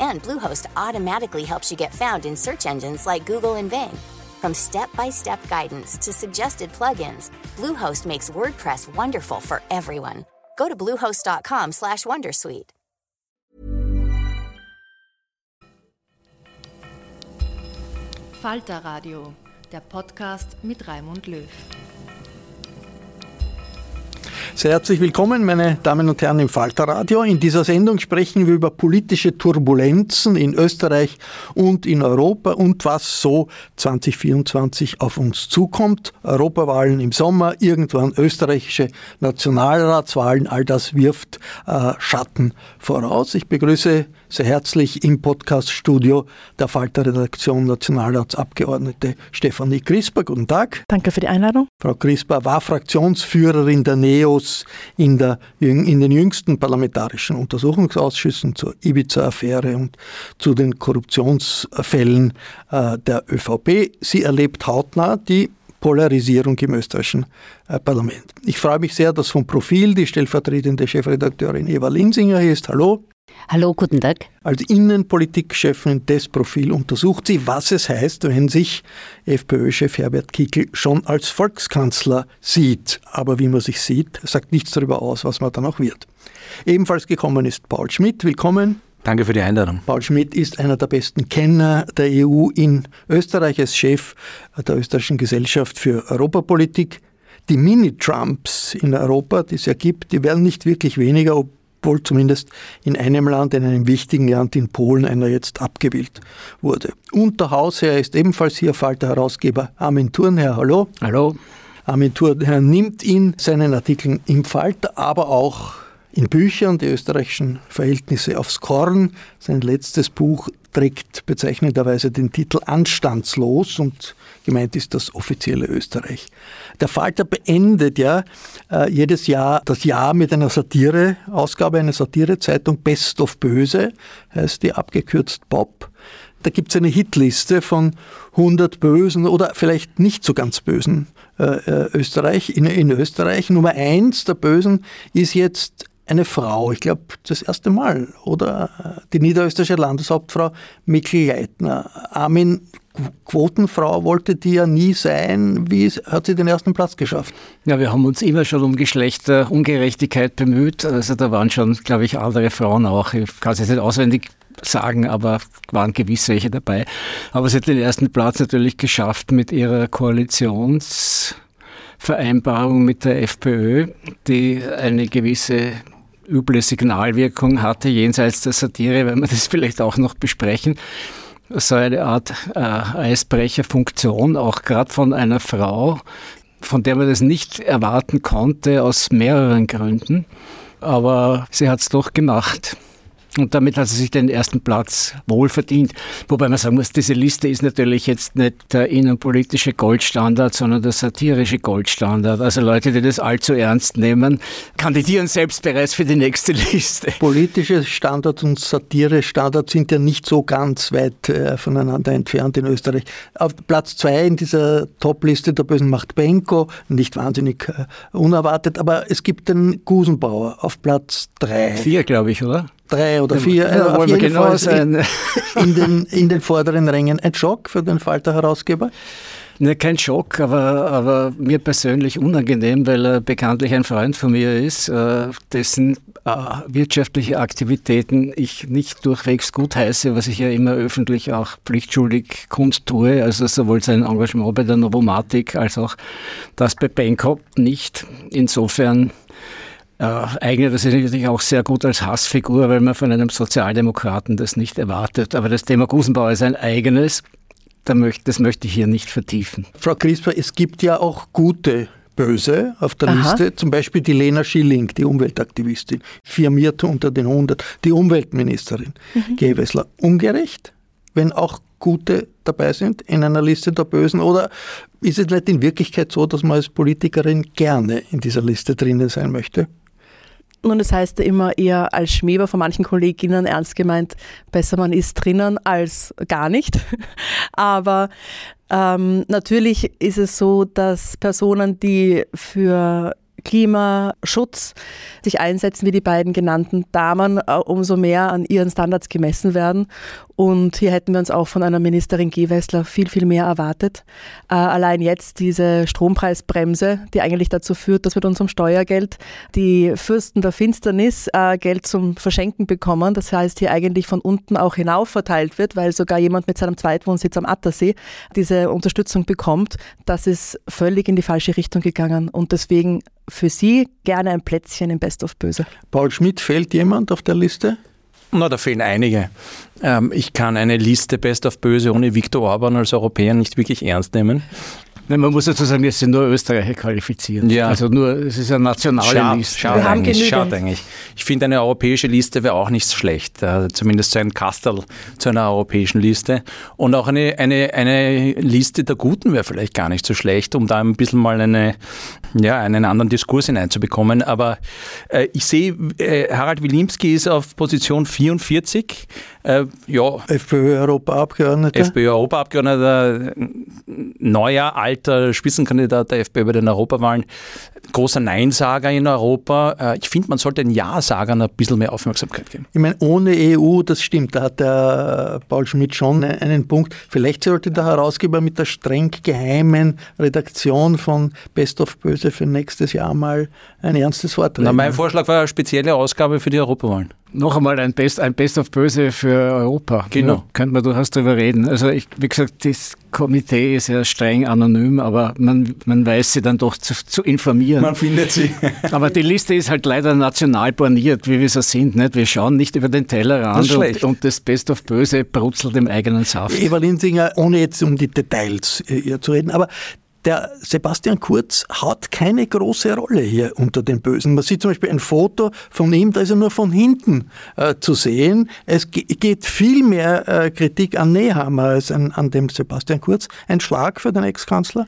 And Bluehost automatically helps you get found in search engines like Google and Bing. From step-by-step guidance to suggested plugins, Bluehost makes WordPress wonderful for everyone. Go to bluehost.com/wondersuite. Falter Radio, der Podcast mit Raimund Löw. Sehr herzlich willkommen, meine Damen und Herren im Falterradio. In dieser Sendung sprechen wir über politische Turbulenzen in Österreich und in Europa und was so 2024 auf uns zukommt. Europawahlen im Sommer, irgendwann österreichische Nationalratswahlen, all das wirft äh, Schatten voraus. Ich begrüße sehr herzlich im Podcaststudio der Falter-Redaktion Nationalratsabgeordnete Stefanie Crisper. Guten Tag. Danke für die Einladung. Frau Crisper war Fraktionsführerin der NEOS in, der, in den jüngsten parlamentarischen Untersuchungsausschüssen zur Ibiza-Affäre und zu den Korruptionsfällen äh, der ÖVP. Sie erlebt hautnah die Polarisierung im österreichischen äh, Parlament. Ich freue mich sehr, dass vom Profil die stellvertretende Chefredakteurin Eva Linsinger hier ist. Hallo. Hallo, guten Tag. Als Innenpolitikchefin des Profil untersucht sie, was es heißt, wenn sich FPÖ-Chef Herbert Kickl schon als Volkskanzler sieht. Aber wie man sich sieht, sagt nichts darüber aus, was man dann auch wird. Ebenfalls gekommen ist Paul Schmidt. Willkommen. Danke für die Einladung. Paul Schmidt ist einer der besten Kenner der EU in Österreich als Chef der österreichischen Gesellschaft für Europapolitik. Die Mini-Trumps in Europa, die es ja gibt, die werden nicht wirklich weniger, ob obwohl zumindest in einem Land, in einem wichtigen Land, in Polen, einer jetzt abgewählt wurde. Und der Hausherr ist ebenfalls hier Falter-Herausgeber Armin Thurnherr. Hallo. Hallo. Armin Thurnherr nimmt in seinen Artikeln im Falter, aber auch in Büchern die österreichischen Verhältnisse aufs Korn. Sein letztes Buch trägt bezeichnenderweise den Titel Anstandslos und gemeint ist das offizielle Österreich. Der Falter beendet ja äh, jedes Jahr das Jahr mit einer Satire-Ausgabe, einer Satirezeitung Best of Böse, heißt die abgekürzt Bob. Da gibt es eine Hitliste von 100 bösen oder vielleicht nicht so ganz bösen äh, äh, Österreich, in, in Österreich. Nummer eins der Bösen ist jetzt eine Frau, ich glaube das erste Mal, oder die niederösterreichische Landeshauptfrau Mikl Leitner. Armin, Quotenfrau wollte die ja nie sein. Wie hat sie den ersten Platz geschafft? Ja, wir haben uns immer schon um Geschlechterungerechtigkeit bemüht. Also da waren schon, glaube ich, andere Frauen auch. Ich kann es jetzt nicht auswendig sagen, aber waren gewiss welche dabei. Aber sie hat den ersten Platz natürlich geschafft mit ihrer Koalitionsvereinbarung mit der FPÖ, die eine gewisse üble Signalwirkung hatte, jenseits der Satire, wenn wir das vielleicht auch noch besprechen. So eine Art äh, Eisbrecherfunktion, auch gerade von einer Frau, von der man das nicht erwarten konnte, aus mehreren Gründen. Aber sie hat es doch gemacht. Und damit hat sie sich den ersten Platz wohl verdient. Wobei man sagen muss, diese Liste ist natürlich jetzt nicht der innenpolitische Goldstandard, sondern der satirische Goldstandard. Also Leute, die das allzu ernst nehmen, kandidieren selbst bereits für die nächste Liste. Politische Standards und Satire-Standards sind ja nicht so ganz weit äh, voneinander entfernt in Österreich. Auf Platz zwei in dieser Top-Liste der bösen Macht Benko, nicht wahnsinnig äh, unerwartet, aber es gibt den Gusenbauer auf Platz drei. Vier, glaube ich, oder? Drei oder vier. Ja, auf jeden genau Fall sein. In, in, den, in den vorderen Rängen. Ein Schock für den Falter-Herausgeber? Ne, kein Schock, aber, aber mir persönlich unangenehm, weil er bekanntlich ein Freund von mir ist, äh, dessen äh, wirtschaftliche Aktivitäten ich nicht durchwegs gut heiße, was ich ja immer öffentlich auch pflichtschuldig kundtue, also sowohl sein Engagement bei der Novomatik als auch das bei Bangkok nicht. Insofern äh, eignet er sich natürlich auch sehr gut als Hassfigur, weil man von einem Sozialdemokraten das nicht erwartet. Aber das Thema Gusenbauer ist ein eigenes. Das möchte ich hier nicht vertiefen. Frau Crisper, es gibt ja auch gute Böse auf der Aha. Liste, zum Beispiel die Lena Schilling, die Umweltaktivistin, firmierte unter den 100, die Umweltministerin, mhm. Gewessler. Ungerecht, wenn auch gute dabei sind in einer Liste der Bösen? Oder ist es nicht in Wirklichkeit so, dass man als Politikerin gerne in dieser Liste drinnen sein möchte? Nun, das heißt immer eher als Schmäber von manchen Kolleginnen ernst gemeint, besser man ist drinnen als gar nicht. Aber ähm, natürlich ist es so, dass Personen, die für Klimaschutz sich einsetzen, wie die beiden genannten Damen, äh, umso mehr an ihren Standards gemessen werden. Und hier hätten wir uns auch von einer Ministerin Gewessler viel, viel mehr erwartet. Äh, allein jetzt diese Strompreisbremse, die eigentlich dazu führt, dass mit unserem Steuergeld die Fürsten der Finsternis äh, Geld zum Verschenken bekommen. Das heißt, hier eigentlich von unten auch hinauf verteilt wird, weil sogar jemand mit seinem Zweitwohnsitz am Attersee diese Unterstützung bekommt. Das ist völlig in die falsche Richtung gegangen. Und deswegen für Sie gerne ein Plätzchen im Best of Böse. Paul Schmidt, fehlt jemand auf der Liste? Na, da fehlen einige. Ähm, ich kann eine Liste Best of Böse ohne Viktor Orban als Europäer nicht wirklich ernst nehmen. Nein, man muss dazu sagen, es sind nur Österreicher qualifiziert. Ja. Also nur, es ist eine nationale schade, Liste. Schade eigentlich, schade eigentlich. Ich finde, eine europäische Liste wäre auch nicht schlecht. Äh, zumindest so ein Kastel zu einer europäischen Liste. Und auch eine, eine, eine Liste der Guten wäre vielleicht gar nicht so schlecht, um da ein bisschen mal eine, ja, einen anderen Diskurs hineinzubekommen. Aber äh, ich sehe, äh, Harald Wilimski ist auf Position 44. Äh, ja. FPÖ-Europaabgeordneter. FPÖ-Europaabgeordneter, neuer, alter Spitzenkandidat der FPÖ bei den Europawahlen. Großer Neinsager in Europa. Äh, ich finde, man sollte den Ja-Sagern ein bisschen mehr Aufmerksamkeit geben. Ich meine, ohne EU, das stimmt, da hat der Paul Schmidt schon einen Punkt. Vielleicht sollte der Herausgeber mit der streng geheimen Redaktion von Best of Böse für nächstes Jahr mal ein ernstes Wort reden. Na, mein Vorschlag war eine spezielle Ausgabe für die Europawahlen. Noch einmal ein Best, ein Best of Böse für Europa. Genau. Ja, könnte man durchaus darüber reden. Also ich, wie gesagt, das Komitee ist ja streng anonym, aber man, man weiß sie dann doch zu, zu informieren. Man findet sie. aber die Liste ist halt leider national borniert, wie wir so sind. Nicht? Wir schauen nicht über den Tellerrand und, und, das Best of Böse brutzelt im eigenen Saft. Eva Linsinger, ohne jetzt um die Details äh, zu reden, aber der Sebastian Kurz hat keine große Rolle hier unter den Bösen. Man sieht zum Beispiel ein Foto von ihm, da ist er nur von hinten äh, zu sehen. Es geht viel mehr äh, Kritik an Nehammer als an, an dem Sebastian Kurz. Ein Schlag für den Ex-Kanzler.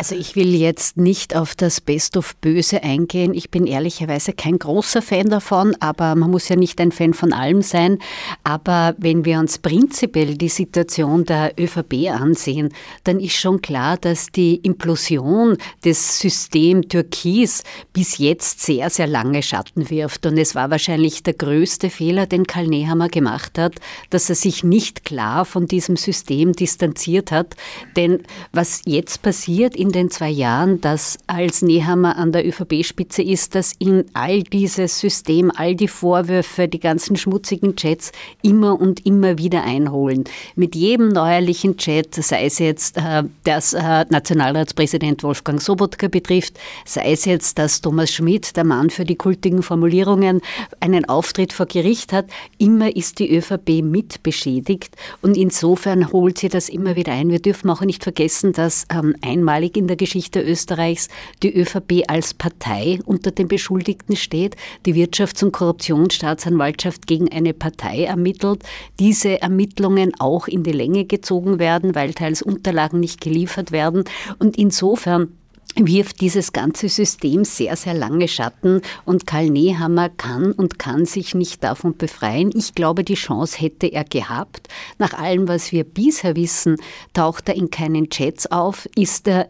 Also ich will jetzt nicht auf das Best of Böse eingehen. Ich bin ehrlicherweise kein großer Fan davon, aber man muss ja nicht ein Fan von allem sein. Aber wenn wir uns prinzipiell die Situation der ÖVP ansehen, dann ist schon klar, dass die Implosion des Systems Türkis bis jetzt sehr, sehr lange Schatten wirft. Und es war wahrscheinlich der größte Fehler, den Karl Nehammer gemacht hat, dass er sich nicht klar von diesem System distanziert hat. Denn was jetzt passiert in in den zwei Jahren, dass als Nehammer an der ÖVP-Spitze ist, dass ihn all dieses System, all die Vorwürfe, die ganzen schmutzigen Chats immer und immer wieder einholen. Mit jedem neuerlichen Chat, sei es jetzt, äh, dass äh, Nationalratspräsident Wolfgang Sobotka betrifft, sei es jetzt, dass Thomas Schmidt, der Mann für die kultigen Formulierungen, einen Auftritt vor Gericht hat, immer ist die ÖVP mit beschädigt und insofern holt sie das immer wieder ein. Wir dürfen auch nicht vergessen, dass ähm, einmalig in der Geschichte Österreichs die ÖVP als Partei unter den Beschuldigten steht, die Wirtschafts- und Korruptionsstaatsanwaltschaft gegen eine Partei ermittelt, diese Ermittlungen auch in die Länge gezogen werden, weil teils Unterlagen nicht geliefert werden. Und insofern wirft dieses ganze System sehr, sehr lange Schatten und Karl Nehammer kann und kann sich nicht davon befreien. Ich glaube, die Chance hätte er gehabt. Nach allem, was wir bisher wissen, taucht er in keinen Chats auf, ist er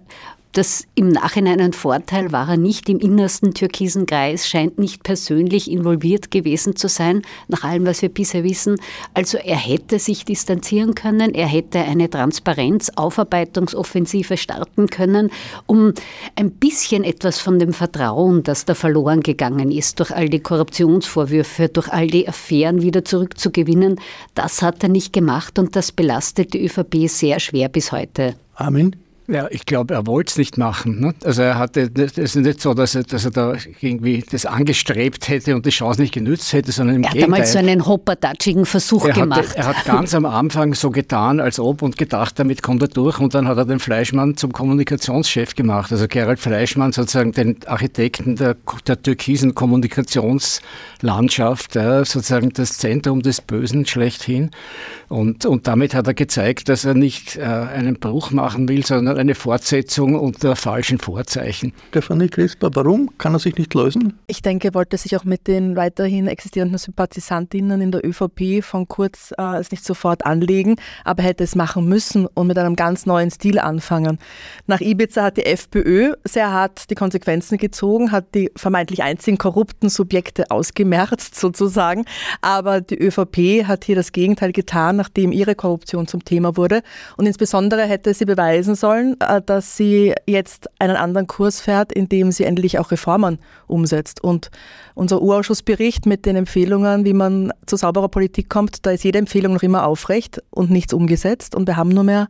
das im Nachhinein ein Vorteil war er nicht im innersten türkisen Kreis, scheint nicht persönlich involviert gewesen zu sein, nach allem, was wir bisher wissen. Also er hätte sich distanzieren können, er hätte eine Transparenz, Aufarbeitungsoffensive starten können, um ein bisschen etwas von dem Vertrauen, das da verloren gegangen ist, durch all die Korruptionsvorwürfe, durch all die Affären wieder zurückzugewinnen. Das hat er nicht gemacht und das belastet die ÖVP sehr schwer bis heute. Amen. Ja, ich glaube, er wollte es nicht machen. Ne? Also er hatte, es ist nicht so, dass er, dass er da irgendwie das angestrebt hätte und die Chance nicht genützt hätte, sondern im er Gegenteil. Er hat damals so einen hoppertatschigen Versuch er gemacht. Hatte, er hat ganz am Anfang so getan, als ob und gedacht, damit kommt er durch und dann hat er den Fleischmann zum Kommunikationschef gemacht. Also Gerald Fleischmann sozusagen den Architekten der, der türkisen Kommunikationslandschaft, ja, sozusagen das Zentrum des Bösen schlechthin. Und, und damit hat er gezeigt, dass er nicht äh, einen Bruch machen will, sondern eine Fortsetzung unter falschen Vorzeichen. Stefanie Crisper, warum kann er sich nicht lösen? Ich denke, er wollte sich auch mit den weiterhin existierenden Sympathisantinnen in der ÖVP von Kurz äh, es nicht sofort anlegen, aber hätte es machen müssen und mit einem ganz neuen Stil anfangen. Nach Ibiza hat die FPÖ sehr hart die Konsequenzen gezogen, hat die vermeintlich einzigen korrupten Subjekte ausgemerzt sozusagen, aber die ÖVP hat hier das Gegenteil getan, nachdem ihre Korruption zum Thema wurde und insbesondere hätte sie beweisen sollen, äh, dass sie jetzt einen anderen Kurs fährt, indem sie endlich auch Reformen umsetzt. Und unser Urausschussbericht mit den Empfehlungen, wie man zu sauberer Politik kommt, da ist jede Empfehlung noch immer aufrecht und nichts umgesetzt. Und wir haben nur mehr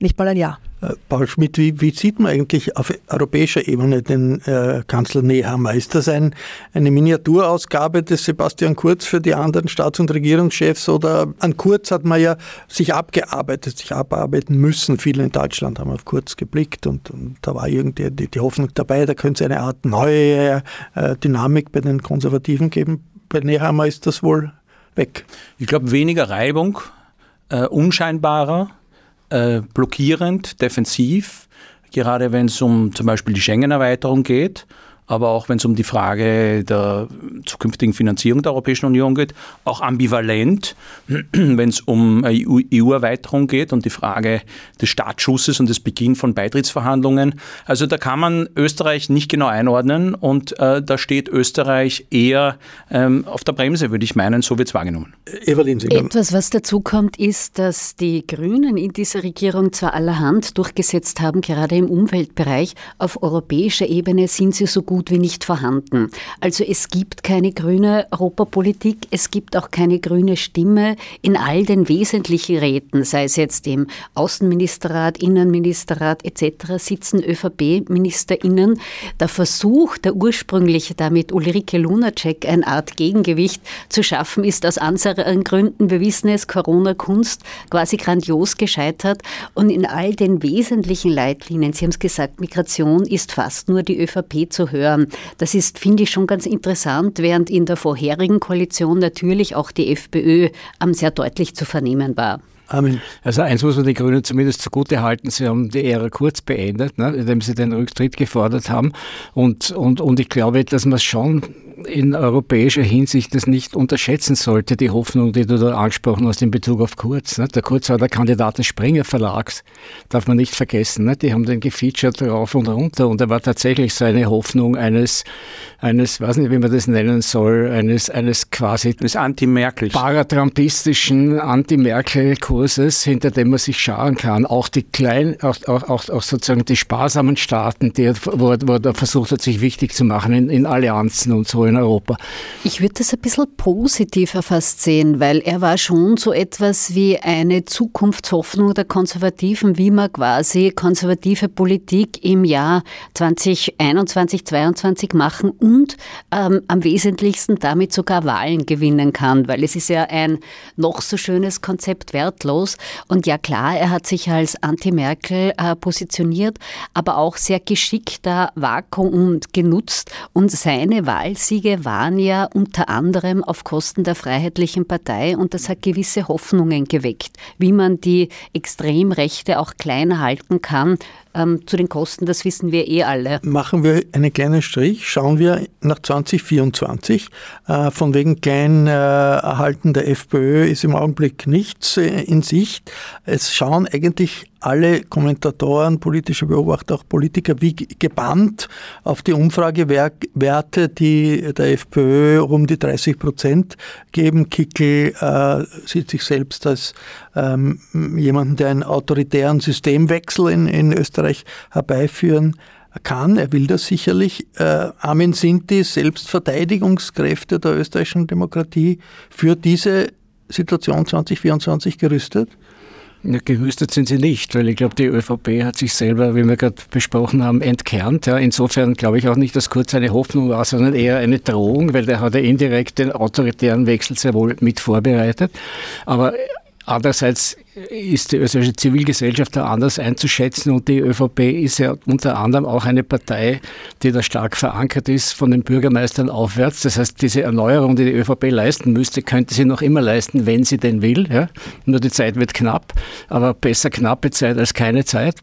nicht mal ein Jahr. Äh, Paul Schmidt, wie, wie, sieht man eigentlich auf europäischer Ebene den äh, Kanzler Nehammer? Ist das ein, eine Miniaturausgabe des Sebastian Kurz für die anderen Staats- und Regierungschefs oder an Kurz hat man ja sich abgearbeitet, sich abarbeiten müssen. Viele in Deutschland haben auf Kurz geblickt und, und da war irgendwie die, die, Hoffnung dabei, da könnte es eine Art neue äh, Dynamik bei den Konservativen geben. Bei Nehammer ist das wohl weg. Ich glaube, weniger Reibung, äh, unscheinbarer äh, blockierend, defensiv, gerade wenn es um zum Beispiel die Schengen-Erweiterung geht aber auch wenn es um die Frage der zukünftigen Finanzierung der Europäischen Union geht, auch ambivalent, wenn es um EU-Erweiterung geht und die Frage des Startschusses und des Beginn von Beitrittsverhandlungen. Also da kann man Österreich nicht genau einordnen und äh, da steht Österreich eher ähm, auf der Bremse, würde ich meinen, so wird es wahrgenommen. Evelyn, Etwas, was dazu kommt, ist, dass die Grünen in dieser Regierung zwar allerhand durchgesetzt haben, gerade im Umweltbereich, auf europäischer Ebene sind sie so gut gut wie nicht vorhanden. Also es gibt keine grüne Europapolitik, es gibt auch keine grüne Stimme in all den wesentlichen Räten, sei es jetzt im Außenministerrat, Innenministerrat etc., sitzen ÖVP-MinisterInnen. Der Versuch, der ursprüngliche damit Ulrike Lunacek eine Art Gegengewicht zu schaffen, ist aus anderen Gründen, wir wissen es, Corona-Kunst, quasi grandios gescheitert. Und in all den wesentlichen Leitlinien, Sie haben es gesagt, Migration ist fast nur die ÖVP zu hören hören. Das ist, finde ich, schon ganz interessant, während in der vorherigen Koalition natürlich auch die FPÖ sehr deutlich zu vernehmen war. Amen. Also eins muss man den Grünen zumindest zugute halten, sie haben die Ära kurz beendet, ne, indem sie den Rücktritt gefordert haben. Und, und, und ich glaube, dass man schon in europäischer Hinsicht das nicht unterschätzen sollte, die Hoffnung, die du da angesprochen hast in Bezug auf Kurz. Ne? Der Kurz war der Kandidat des Springer Verlags, darf man nicht vergessen. Ne? Die haben den gefeatured rauf und runter und er war tatsächlich so eine Hoffnung eines, eines, weiß nicht, wie man das nennen soll, eines, eines quasi des Anti-Merkel, paratrampistischen Anti-Merkel-Kurses, hinter dem man sich scharen kann. Auch die kleinen, auch, auch, auch sozusagen die sparsamen Staaten, die, wo, wo er versucht hat, sich wichtig zu machen in, in Allianzen und so in Europa. Ich würde das ein bisschen positiver fast sehen, weil er war schon so etwas wie eine Zukunftshoffnung der Konservativen, wie man quasi konservative Politik im Jahr 2021, 2022 machen und ähm, am wesentlichsten damit sogar Wahlen gewinnen kann, weil es ist ja ein noch so schönes Konzept wertlos. Und ja klar, er hat sich als Anti-Merkel äh, positioniert, aber auch sehr geschickt da Vakuum genutzt und seine Wahlsiege Siege waren ja unter anderem auf Kosten der Freiheitlichen Partei und das hat gewisse Hoffnungen geweckt, wie man die Extremrechte auch klein halten kann. Ähm, zu den Kosten, das wissen wir eh alle. Machen wir einen kleinen Strich, schauen wir nach 2024. Äh, von wegen klein äh, erhalten der FPÖ ist im Augenblick nichts äh, in Sicht. Es schauen eigentlich alle Kommentatoren, politische Beobachter, auch Politiker wie gebannt auf die Umfragewerte, die der FPÖ um die 30 Prozent geben. Kickel äh, sieht sich selbst als ähm, jemanden, der einen autoritären Systemwechsel in, in Österreich herbeiführen kann. Er will das sicherlich. Äh, Armin Sinti, Selbstverteidigungskräfte der österreichischen Demokratie, für diese Situation 2024 gerüstet? Ja, gehüstet sind sie nicht, weil ich glaube, die ÖVP hat sich selber, wie wir gerade besprochen haben, entkernt. Ja, insofern glaube ich auch nicht, dass Kurz eine Hoffnung war, sondern eher eine Drohung, weil der hat ja indirekt den autoritären Wechsel sehr wohl mit vorbereitet. Aber Andererseits ist die österreichische Zivilgesellschaft da anders einzuschätzen und die ÖVP ist ja unter anderem auch eine Partei, die da stark verankert ist von den Bürgermeistern aufwärts. Das heißt, diese Erneuerung, die die ÖVP leisten müsste, könnte sie noch immer leisten, wenn sie denn will. Ja? Nur die Zeit wird knapp, aber besser knappe Zeit als keine Zeit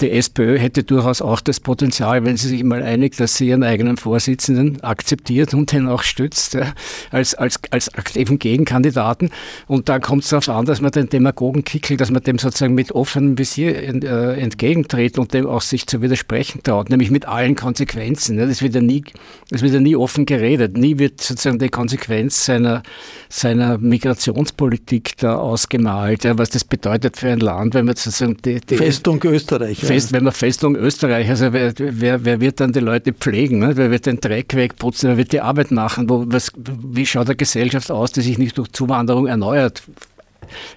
die SPÖ hätte durchaus auch das Potenzial, wenn sie sich mal einigt, dass sie ihren eigenen Vorsitzenden akzeptiert und den auch stützt, ja, als, als, als aktiven Gegenkandidaten. Und dann kommt es darauf an, dass man den Demagogen kickelt, dass man dem sozusagen mit offenem Visier äh, entgegentritt und dem auch sich zu widersprechen traut, nämlich mit allen Konsequenzen. Ja. Das, wird ja nie, das wird ja nie offen geredet. Nie wird sozusagen die Konsequenz seiner, seiner Migrationspolitik da ausgemalt, ja, was das bedeutet für ein Land, wenn man sozusagen die, die Festung Österreich Fest, wenn man Festung Österreich, also wer, wer, wer wird dann die Leute pflegen? Ne? Wer wird den Dreck wegputzen? Wer wird die Arbeit machen? Wo, was, wie schaut eine Gesellschaft aus, die sich nicht durch Zuwanderung erneuert?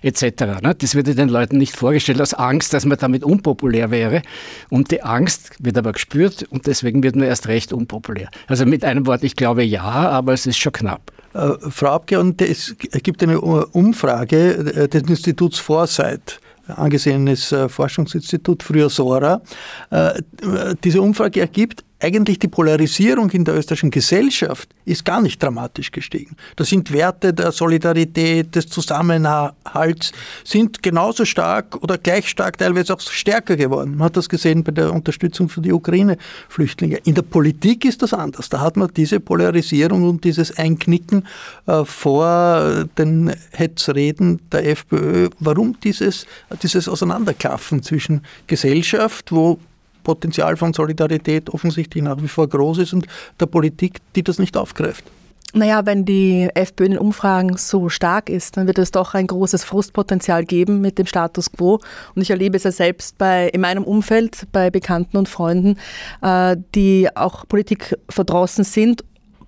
etc. Ne? Das wird den Leuten nicht vorgestellt aus Angst, dass man damit unpopulär wäre. Und die Angst wird aber gespürt und deswegen wird man erst recht unpopulär. Also mit einem Wort, ich glaube ja, aber es ist schon knapp. Äh, Frau Abgeordnete, es gibt eine Umfrage äh, des Instituts Foresight angesehenes äh, Forschungsinstitut, früher SORA. Äh, diese Umfrage ergibt, eigentlich die Polarisierung in der österreichischen Gesellschaft ist gar nicht dramatisch gestiegen. Da sind Werte der Solidarität, des Zusammenhalts, sind genauso stark oder gleich stark, teilweise auch stärker geworden. Man hat das gesehen bei der Unterstützung für die Ukraine-Flüchtlinge. In der Politik ist das anders. Da hat man diese Polarisierung und dieses Einknicken äh, vor den Hetzreden der FPÖ. Warum dieses, dieses Auseinanderklaffen zwischen Gesellschaft, wo Potenzial von Solidarität offensichtlich nach wie vor groß ist und der Politik, die das nicht aufgreift. Naja, wenn die FPÖ in den Umfragen so stark ist, dann wird es doch ein großes Frustpotenzial geben mit dem Status quo. Und ich erlebe es ja selbst bei, in meinem Umfeld, bei Bekannten und Freunden, äh, die auch Politik verdrossen sind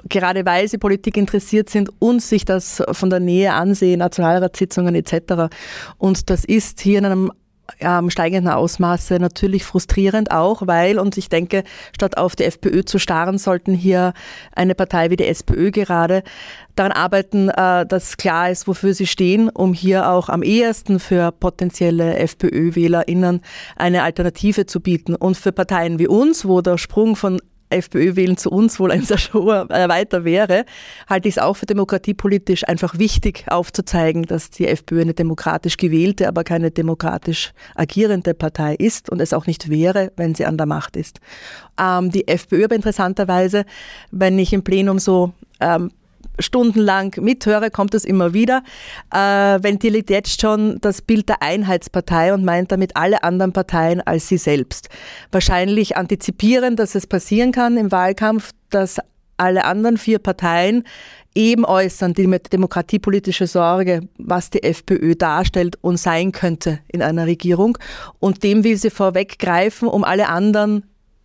gerade weil sie Politik interessiert sind und sich das von der Nähe ansehen, Nationalratssitzungen etc. Und das ist hier in einem ähm, steigenden Ausmaße natürlich frustrierend auch, weil, und ich denke, statt auf die FPÖ zu starren, sollten hier eine Partei wie die SPÖ gerade daran arbeiten, äh, dass klar ist, wofür sie stehen, um hier auch am ehesten für potenzielle FPÖ-WählerInnen eine Alternative zu bieten. Und für Parteien wie uns, wo der Sprung von FPÖ wählen zu uns wohl ein sehr hoher äh, weiter wäre, halte ich es auch für demokratiepolitisch einfach wichtig aufzuzeigen, dass die FPÖ eine demokratisch gewählte, aber keine demokratisch agierende Partei ist und es auch nicht wäre, wenn sie an der Macht ist. Ähm, die FPÖ aber interessanterweise, wenn ich im Plenum so ähm, stundenlang mithöre, kommt es immer wieder, äh, ventiliert jetzt schon das Bild der Einheitspartei und meint damit alle anderen Parteien als sie selbst. Wahrscheinlich antizipieren, dass es passieren kann im Wahlkampf, dass alle anderen vier Parteien eben äußern die demokratiepolitische Sorge, was die FPÖ darstellt und sein könnte in einer Regierung. Und dem will sie vorweggreifen, um alle anderen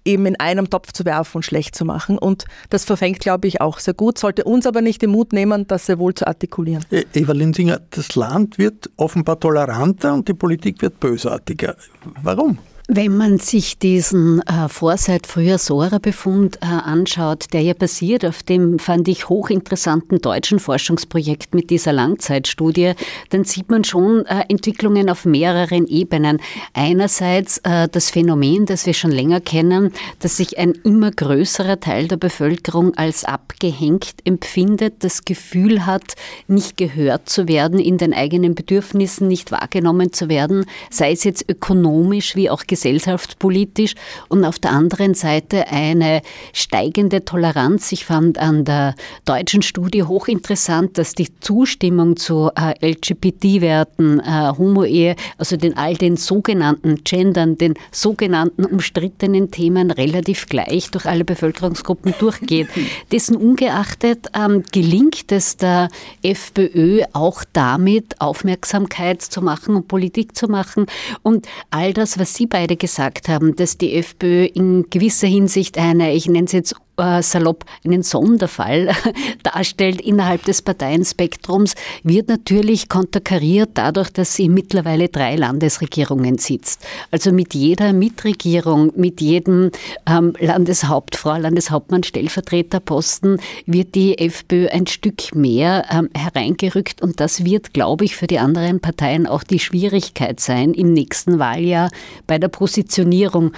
eben in einem Topf zu werfen und schlecht zu machen. Und das verfängt, glaube ich, auch sehr gut, sollte uns aber nicht den Mut nehmen, das sehr wohl zu artikulieren. E-, Eva Linsinger, das Land wird offenbar toleranter und die Politik wird bösartiger. Warum? Wenn man sich diesen äh, Foresight früher Sora-Befund äh, anschaut, der ja basiert auf dem, fand ich, hochinteressanten deutschen Forschungsprojekt mit dieser Langzeitstudie, dann sieht man schon äh, Entwicklungen auf mehreren Ebenen. Einerseits äh, das Phänomen, das wir schon länger kennen, dass sich ein immer größerer Teil der Bevölkerung als abgehängt empfindet, das Gefühl hat, nicht gehört zu werden, in den eigenen Bedürfnissen nicht wahrgenommen zu werden, sei es jetzt ökonomisch wie auch gesellschaftspolitisch und auf der anderen Seite eine steigende Toleranz. Ich fand an der deutschen Studie hochinteressant, dass die Zustimmung zu äh, LGBT-Werten, äh, Homo-Ehe, also den all den sogenannten Gendern, den sogenannten umstrittenen Themen relativ gleich durch alle Bevölkerungsgruppen durchgeht. Dessen ungeachtet ähm, gelingt es der FPÖ auch damit, Aufmerksamkeit zu machen und Politik zu machen. Und all das, was Sie beide beide gesagt haben, dass die FPÖ in gewisser Hinsicht eine, ich nenne es jetzt äh, salopp einen Sonderfall darstellt innerhalb des Parteienspektrums, wird natürlich konterkariert dadurch, dass sie mittlerweile drei Landesregierungen sitzt. Also mit jeder Mitregierung, mit jedem ähm, Landeshauptfrau, Landeshauptmann, Stellvertreterposten wird die FPÖ ein Stück mehr ähm, hereingerückt und das wird, glaube ich, für die anderen Parteien auch die Schwierigkeit sein im nächsten Wahljahr bei der Positionierung.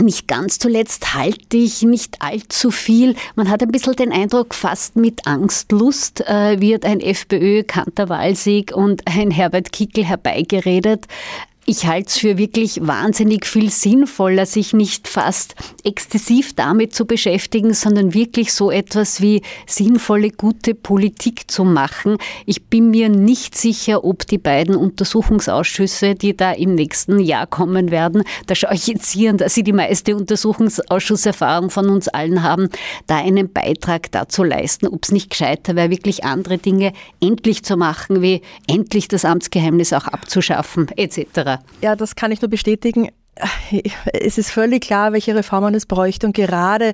Nicht ganz zuletzt halte ich nicht allzu viel. Man hat ein bisschen den Eindruck, fast mit Angstlust äh, wird ein FPÖ-Kanter-Wahlsieg und ein Herbert Kickel herbeigeredet. Ich halte es für wirklich wahnsinnig viel sinnvoller, sich nicht fast exzessiv damit zu beschäftigen, sondern wirklich so etwas wie sinnvolle, gute Politik zu machen. Ich bin mir nicht sicher, ob die beiden Untersuchungsausschüsse, die da im nächsten Jahr kommen werden, da schaue ich jetzt hier, dass sie die meiste Untersuchungsausschusserfahrung von uns allen haben, da einen Beitrag dazu leisten, ob es nicht gescheiter wäre, wirklich andere Dinge endlich zu machen, wie endlich das Amtsgeheimnis auch abzuschaffen, etc. Ja, das kann ich nur bestätigen. Es ist völlig klar, welche Reformen es bräuchte. Und gerade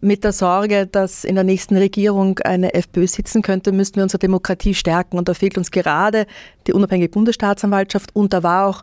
mit der Sorge, dass in der nächsten Regierung eine FPÖ sitzen könnte, müssten wir unsere Demokratie stärken. Und da fehlt uns gerade die unabhängige Bundesstaatsanwaltschaft. Und da war auch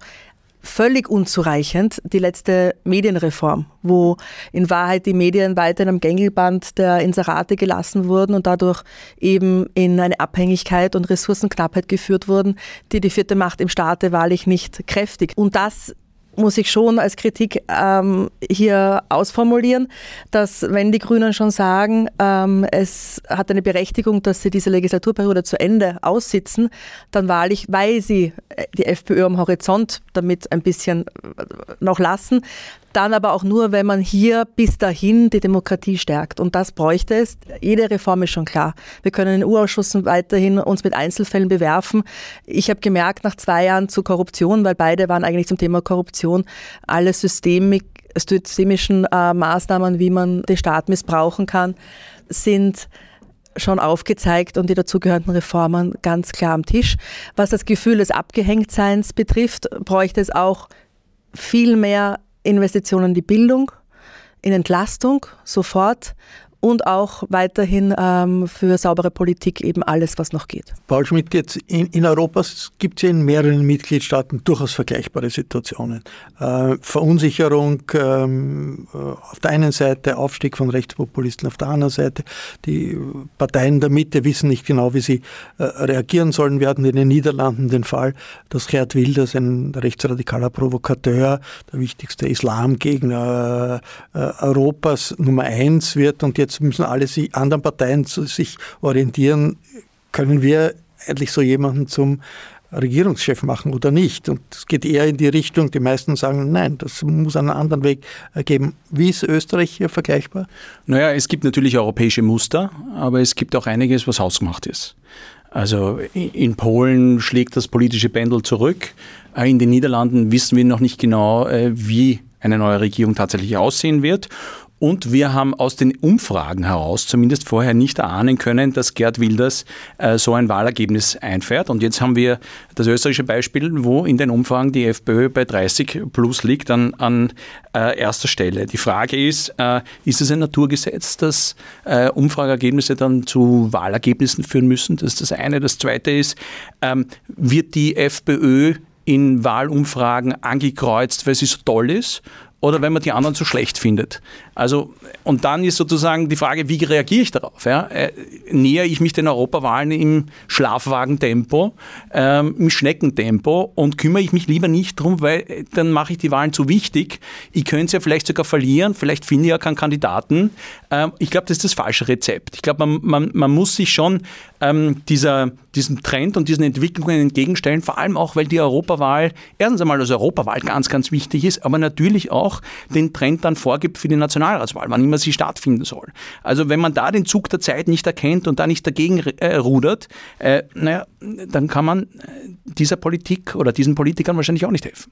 völlig unzureichend die letzte Medienreform, wo in Wahrheit die Medien weiter in einem Gängelband der Inserate gelassen wurden und dadurch eben in eine Abhängigkeit und Ressourcenknappheit geführt wurden, die die vierte Macht im Staate wahrlich nicht kräftig. Und das muss ich schon als Kritik ähm, hier ausformulieren, dass wenn die Grünen schon sagen, ähm, es hat eine Berechtigung, dass sie diese Legislaturperiode zu Ende aussitzen, dann wahrlich, weil sie die FPÖ am Horizont damit ein bisschen äh, noch lassen, dann aber auch nur, wenn man hier bis dahin die Demokratie stärkt. Und das bräuchte es. Jede Reform ist schon klar. Wir können in den Urausschüssen weiterhin uns mit Einzelfällen bewerfen. Ich habe gemerkt, nach zwei Jahren zu Korruption, weil beide waren eigentlich zum Thema Korruption, alle systemik, systemischen äh, Maßnahmen, wie man den Staat missbrauchen kann, sind schon aufgezeigt und die dazugehörenden Reformen ganz klar am Tisch. Was das Gefühl des Abgehängtseins betrifft, bräuchte es auch viel mehr Investitionen in die Bildung, in Entlastung sofort und auch weiterhin ähm, für saubere Politik eben alles, was noch geht. Paul Schmidt, jetzt in, in Europa gibt es ja in mehreren Mitgliedstaaten durchaus vergleichbare Situationen. Äh, Verunsicherung ähm, äh, auf der einen Seite, Aufstieg von Rechtspopulisten auf der anderen Seite. Die Parteien der Mitte wissen nicht genau, wie sie äh, reagieren sollen. Wir hatten in den Niederlanden den Fall, dass Gerd Wilders, ein rechtsradikaler Provokateur, der wichtigste Islamgegner äh, Europas Nummer eins wird und jetzt jetzt müssen alle anderen Parteien sich orientieren, können wir eigentlich so jemanden zum Regierungschef machen oder nicht. Und es geht eher in die Richtung, die meisten sagen, nein, das muss einen anderen Weg geben. Wie ist Österreich hier vergleichbar? Naja, es gibt natürlich europäische Muster, aber es gibt auch einiges, was hausgemacht ist. Also in Polen schlägt das politische Pendel zurück. In den Niederlanden wissen wir noch nicht genau, äh, wie eine neue Regierung tatsächlich aussehen wird. Und wir haben aus den Umfragen heraus zumindest vorher nicht erahnen können, dass Gerd Wilders äh, so ein Wahlergebnis einfährt. Und jetzt haben wir das österreichische Beispiel, wo in den Umfragen die FPÖ bei 30 plus liegt an, an äh, erster Stelle. Die Frage ist, äh, ist es ein Naturgesetz, dass äh, Umfrageergebnisse dann zu Wahlergebnissen führen müssen? Das ist das eine. Das zweite ist, ähm, wird die FPÖ in Wahlumfragen angekreuzt, weil sie so toll ist? Oder wenn man die anderen zu schlecht findet. Also, und dann ist sozusagen die Frage, wie reagiere ich darauf? Ja? Äh, nähere ich mich den Europawahlen im Schlafwagentempo, ähm, im Schneckentempo und kümmere ich mich lieber nicht drum, weil äh, dann mache ich die Wahlen zu wichtig. Ich könnte ja vielleicht sogar verlieren, vielleicht finde ich ja keinen Kandidaten. Ähm, ich glaube, das ist das falsche Rezept. Ich glaube, man, man, man muss sich schon ähm, dieser, diesem Trend und diesen Entwicklungen entgegenstellen, vor allem auch, weil die Europawahl erstens einmal als Europawahl ganz, ganz wichtig ist, aber natürlich auch den Trend dann vorgibt für die Nationalratswahl, wann immer sie stattfinden soll. Also wenn man da den Zug der Zeit nicht erkennt und da nicht dagegen äh, rudert, äh, naja, dann kann man äh, dieser Politik oder diesen Politikern wahrscheinlich auch nicht helfen.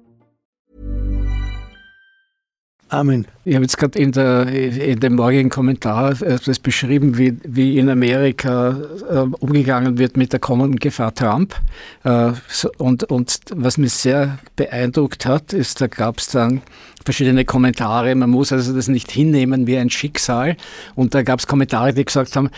Amen. Ich habe jetzt gerade in, in dem morgigen Kommentar äh, das beschrieben, wie, wie in Amerika äh, umgegangen wird mit der kommenden Gefahr Trump. Äh, und, und was mich sehr beeindruckt hat, ist, da gab es dann verschiedene Kommentare. Man muss also das nicht hinnehmen wie ein Schicksal. Und da gab es Kommentare, die gesagt haben,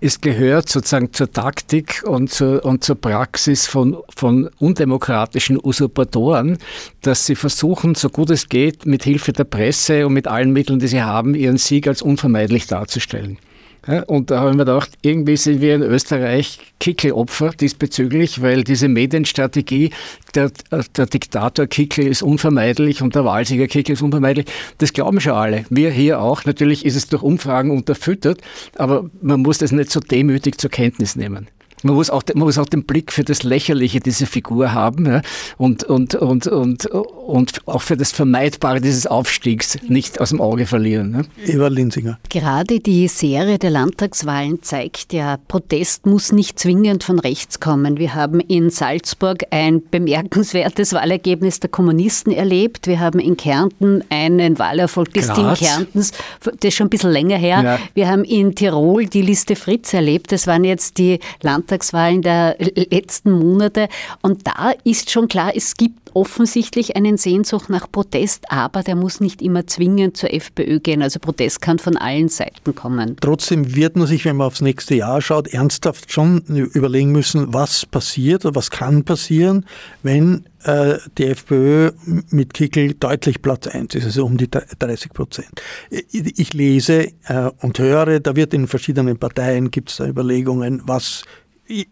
es gehört sozusagen zur Taktik und zur, und zur Praxis von, von undemokratischen Usurpatoren, dass sie versuchen, so gut es geht, mit Hilfe der Presse und mit allen Mitteln, die sie haben, ihren Sieg als unvermeidlich darzustellen. Ja, und da habe ich mir gedacht, irgendwie sind wir in Österreich Kickelopfer diesbezüglich, weil diese Medienstrategie, der, der Diktator Kickel ist unvermeidlich und der Wahlsieger Kickel ist unvermeidlich, das glauben schon alle. Wir hier auch. Natürlich ist es durch Umfragen unterfüttert, aber man muss das nicht so demütig zur Kenntnis nehmen. Man muss, auch, man muss auch den Blick für das Lächerliche dieser Figur haben ja, und, und, und, und, und auch für das Vermeidbare dieses Aufstiegs nicht aus dem Auge verlieren. Ne? Eva Linsinger. Gerade die Serie der Landtagswahlen zeigt ja, Protest muss nicht zwingend von rechts kommen. Wir haben in Salzburg ein bemerkenswertes Wahlergebnis der Kommunisten erlebt. Wir haben in Kärnten einen Wahlerfolg des Team Kärntens, das ist schon ein bisschen länger her. Ja. Wir haben in Tirol die Liste Fritz erlebt. Das waren jetzt die Landtagswahlen Landtagswahlen der letzten Monate. Und da ist schon klar, es gibt offensichtlich einen Sehnsucht nach Protest, aber der muss nicht immer zwingend zur FPÖ gehen. Also Protest kann von allen Seiten kommen. Trotzdem wird man sich, wenn man aufs nächste Jahr schaut, ernsthaft schon überlegen müssen, was passiert oder was kann passieren, wenn äh, die FPÖ mit Kickel deutlich Platz 1 ist, also um die 30 Prozent. Ich lese äh, und höre, da wird in verschiedenen Parteien, gibt es da Überlegungen, was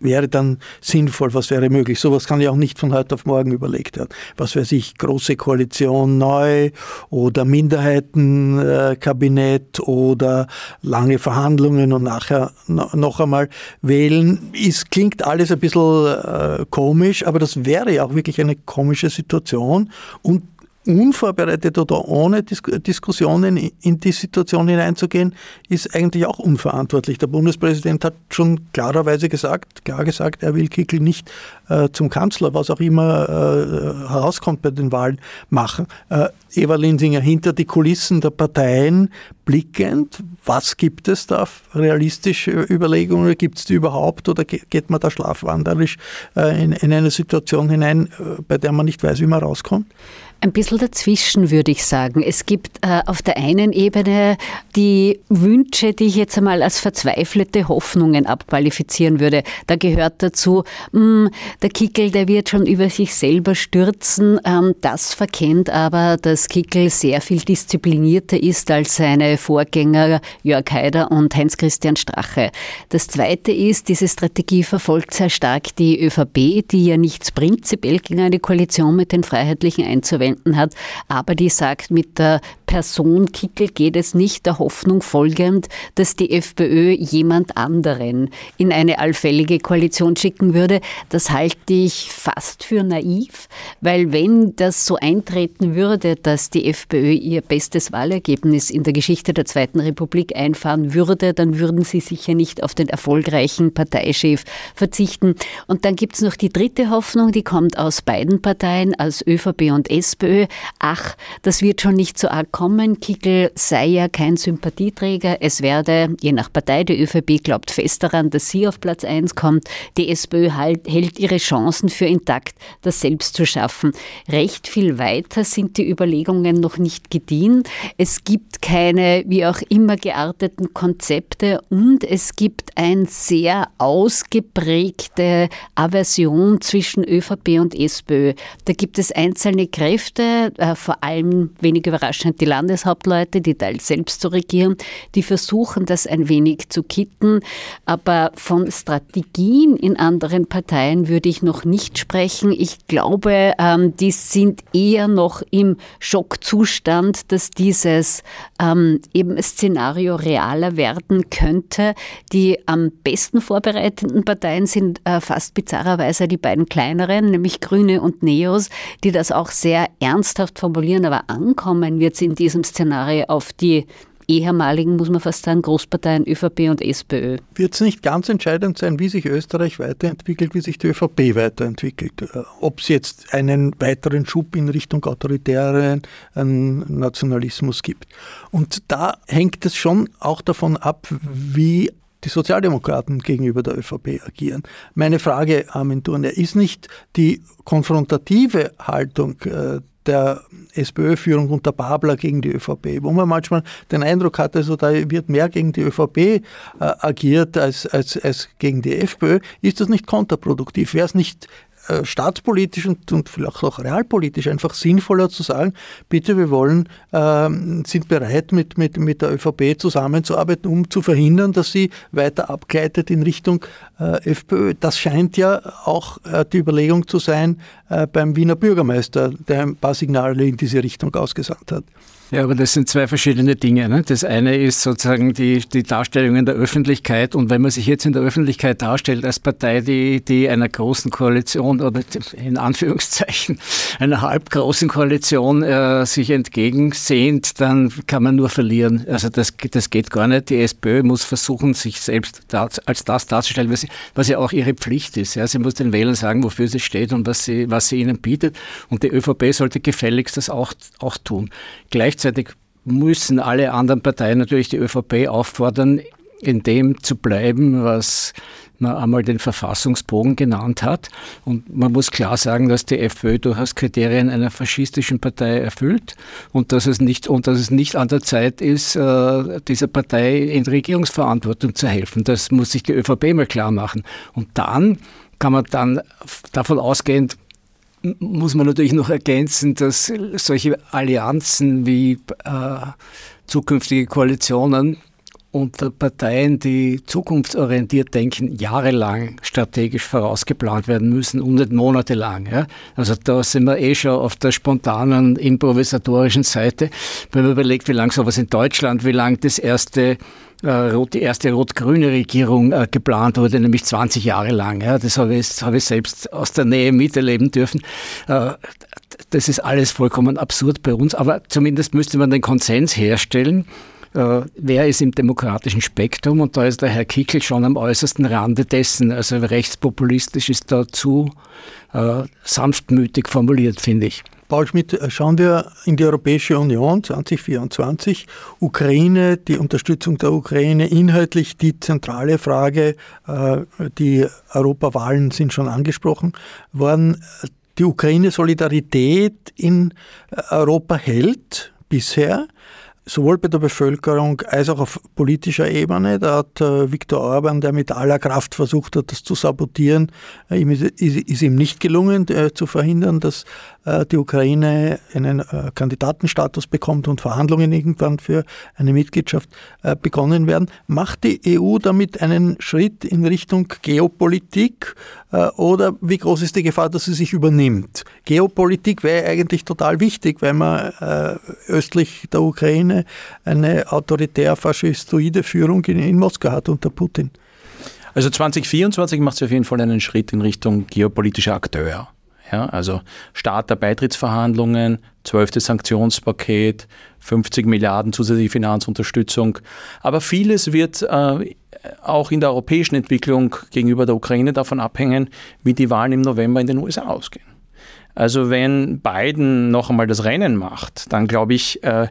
wäre dann sinnvoll, was wäre möglich. Sowas kann ja auch nicht von heute auf morgen überlegt werden. Was weiß ich, große Koalition neu oder Minderheitenkabinett oder lange Verhandlungen und nachher noch einmal wählen. Es klingt alles ein bisschen äh, komisch, aber das wäre ja auch wirklich eine komische Situation und unvorbereitet oder ohne Dis Diskussionen in die Situation hineinzugehen, ist eigentlich auch unverantwortlich. Der Bundespräsident hat schon klarerweise gesagt, klar gesagt, er will Kickel nicht äh, zum Kanzler, was auch immer äh, herauskommt bei den Wahlen, machen. Äh, Eva Linsinger, hinter die Kulissen der Parteien blickend, was gibt es da realistische Überlegungen? Gibt es die überhaupt oder geht man da schlafwanderisch äh, in, in eine Situation hinein, äh, bei der man nicht weiß, wie man rauskommt? Ein bisschen dazwischen würde ich sagen. Es gibt äh, auf der einen Ebene die Wünsche, die ich jetzt einmal als verzweifelte Hoffnungen abqualifizieren würde. Da gehört dazu, mh, hm, der Kickel, der wird schon über sich selber stürzen. Ähm, das verkennt aber, dass Kickel sehr viel disziplinierter ist als seine Vorgänger Jörg Haider und Heinz-Christian Strache. Das Zweite ist, diese Strategie verfolgt sehr stark die ÖVP, die ja nichts prinzipiell gegen eine Koalition mit den Freiheitlichen einzuwenden verwenden hat, aber die sagt, mit der Person Kickel geht es nicht der Hoffnung folgend, dass die FPÖ jemand anderen in eine allfällige Koalition schicken würde. Das halte ich fast für naiv, weil wenn das so eintreten würde, dass die FPÖ ihr bestes Wahlergebnis in der Geschichte der Zweiten Republik einfahren würde, dann würden sie sicher nicht auf den erfolgreichen Parteichef verzichten. Und dann gibt es noch die dritte Hoffnung, die kommt aus beiden Parteien, aus ÖVP und SPÖ. Ach, das wird schon nicht so arg kommen. Kickel sei ja kein Sympathieträger. Es werde, je nach Partei, die ÖVP glaubt fest daran, dass sie auf Platz 1 kommt. Die SPÖ halt, hält ihre Chancen für intakt, das selbst zu schaffen. Recht viel weiter sind die Überlegungen noch nicht gediehen. Es gibt keine, wie auch immer gearteten Konzepte und es gibt eine sehr ausgeprägte Aversion zwischen ÖVP und SPÖ. Da gibt es einzelne Kräfte, äh, vor allem wenig überraschend die Landeshauptleute, die teils selbst zu regieren, die versuchen, das ein wenig zu kitten. Aber von Strategien in anderen Parteien würde ich noch nicht sprechen. Ich glaube, ähm, die sind eher noch im Schockzustand, dass dieses ähm, eben Szenario realer werden könnte. Die am besten vorbereitenden Parteien sind äh, fast bizarrerweise die beiden kleineren, nämlich Grüne und Neos, die das auch sehr ernsthaft formulieren, aber ankommen wird es in diesem Szenario auf die ehemaligen, muss man fast sagen, Großparteien ÖVP und SPÖ. Wird es nicht ganz entscheidend sein, wie sich Österreich weiterentwickelt, wie sich die ÖVP weiterentwickelt? Äh, ob es jetzt einen weiteren Schub in Richtung autoritären Nationalismus gibt. Und da hängt es schon auch davon ab, wie die Sozialdemokraten gegenüber der ÖVP agieren. Meine Frage, Armin Thurner, ist nicht die konfrontative Haltung äh, der SPÖ-Führung unter Babler gegen die ÖVP, wo man manchmal den Eindruck hatte, also da wird mehr gegen die ÖVP äh, agiert als, als, als gegen die FPÖ, ist das nicht kontraproduktiv? Wäre es nicht äh, staatspolitisch und, und, vielleicht auch realpolitisch einfach sinnvoller zu sagen, bitte, wir wollen, äh, sind bereit, mit, mit, mit der ÖVP zusammenzuarbeiten, um zu verhindern, dass sie weiter abgleitet in Richtung äh, FPÖ. Das scheint ja auch äh, die Überlegung zu sein äh, beim Wiener Bürgermeister, der ein paar Signale in diese Richtung ausgesandt hat. Ja, aber das sind zwei verschiedene Dinge. Ne? Das eine ist sozusagen die, die Darstellung in der Öffentlichkeit. Und wenn man sich jetzt in der Öffentlichkeit darstellt als Partei, die, die einer großen Koalition oder in Anführungszeichen einer halbgroßen Koalition äh, sich entgegensehnt, dann kann man nur verlieren. Also das, das geht gar nicht. Die SPÖ muss versuchen, sich selbst als das darzustellen, was, was ja auch ihre Pflicht ist. Ja? Sie muss den Wählern sagen, wofür sie steht und was sie, was sie ihnen bietet. Und die ÖVP sollte gefälligst das auch, auch tun. Gleich Gleichzeitig müssen alle anderen Parteien natürlich die ÖVP auffordern, in dem zu bleiben, was man einmal den Verfassungsbogen genannt hat. Und man muss klar sagen, dass die FPÖ durchaus Kriterien einer faschistischen Partei erfüllt und dass es nicht, und dass es nicht an der Zeit ist, äh, dieser Partei in Regierungsverantwortung zu helfen. Das muss sich die ÖVP mal klar machen. Und dann kann man dann davon ausgehend muss man natürlich noch ergänzen, dass solche Allianzen wie äh, zukünftige Koalitionen unter Parteien, die zukunftsorientiert denken, jahrelang strategisch vorausgeplant werden müssen und nicht monatelang. Ja? Also da sind wir eh schon auf der spontanen, improvisatorischen Seite. Wenn man überlegt, wie lange sowas in Deutschland, wie lange das erste die erste rot-grüne Regierung äh, geplant wurde, nämlich 20 Jahre lang. Das habe ich, habe ich selbst aus der Nähe miterleben dürfen. Äh, das ist alles vollkommen absurd bei uns, aber zumindest müsste man den Konsens herstellen. Wer ist im demokratischen Spektrum? Und da ist der Herr Kickel schon am äußersten Rande dessen. Also rechtspopulistisch ist da zu sanftmütig formuliert, finde ich. Paul Schmidt, äh, schauen wir in die Europäische Union 2024. Ukraine, die Unterstützung der Ukraine, inhaltlich die zentrale Frage. Äh, die Europawahlen sind schon angesprochen worden. Die Ukraine-Solidarität in Europa hält bisher sowohl bei der Bevölkerung als auch auf politischer Ebene. Da hat äh, Viktor Orban, der mit aller Kraft versucht hat, das zu sabotieren, äh, ihm ist, ist, ihm nicht gelungen, äh, zu verhindern, dass äh, die Ukraine einen äh, Kandidatenstatus bekommt und Verhandlungen irgendwann für eine Mitgliedschaft äh, begonnen werden. Macht die EU damit einen Schritt in Richtung Geopolitik oder wie groß ist die Gefahr, dass sie sich übernimmt? Geopolitik wäre eigentlich total wichtig, weil man östlich der Ukraine eine autoritär-faschistoide Führung in, in Moskau hat unter Putin. Also 2024 macht sie auf jeden Fall einen Schritt in Richtung geopolitischer Akteur. Ja, also Start der Beitrittsverhandlungen, zwölftes Sanktionspaket, 50 Milliarden zusätzliche Finanzunterstützung. Aber vieles wird äh, auch in der europäischen Entwicklung gegenüber der Ukraine davon abhängen, wie die Wahlen im November in den USA ausgehen. Also wenn Biden noch einmal das Rennen macht, dann glaube ich, äh,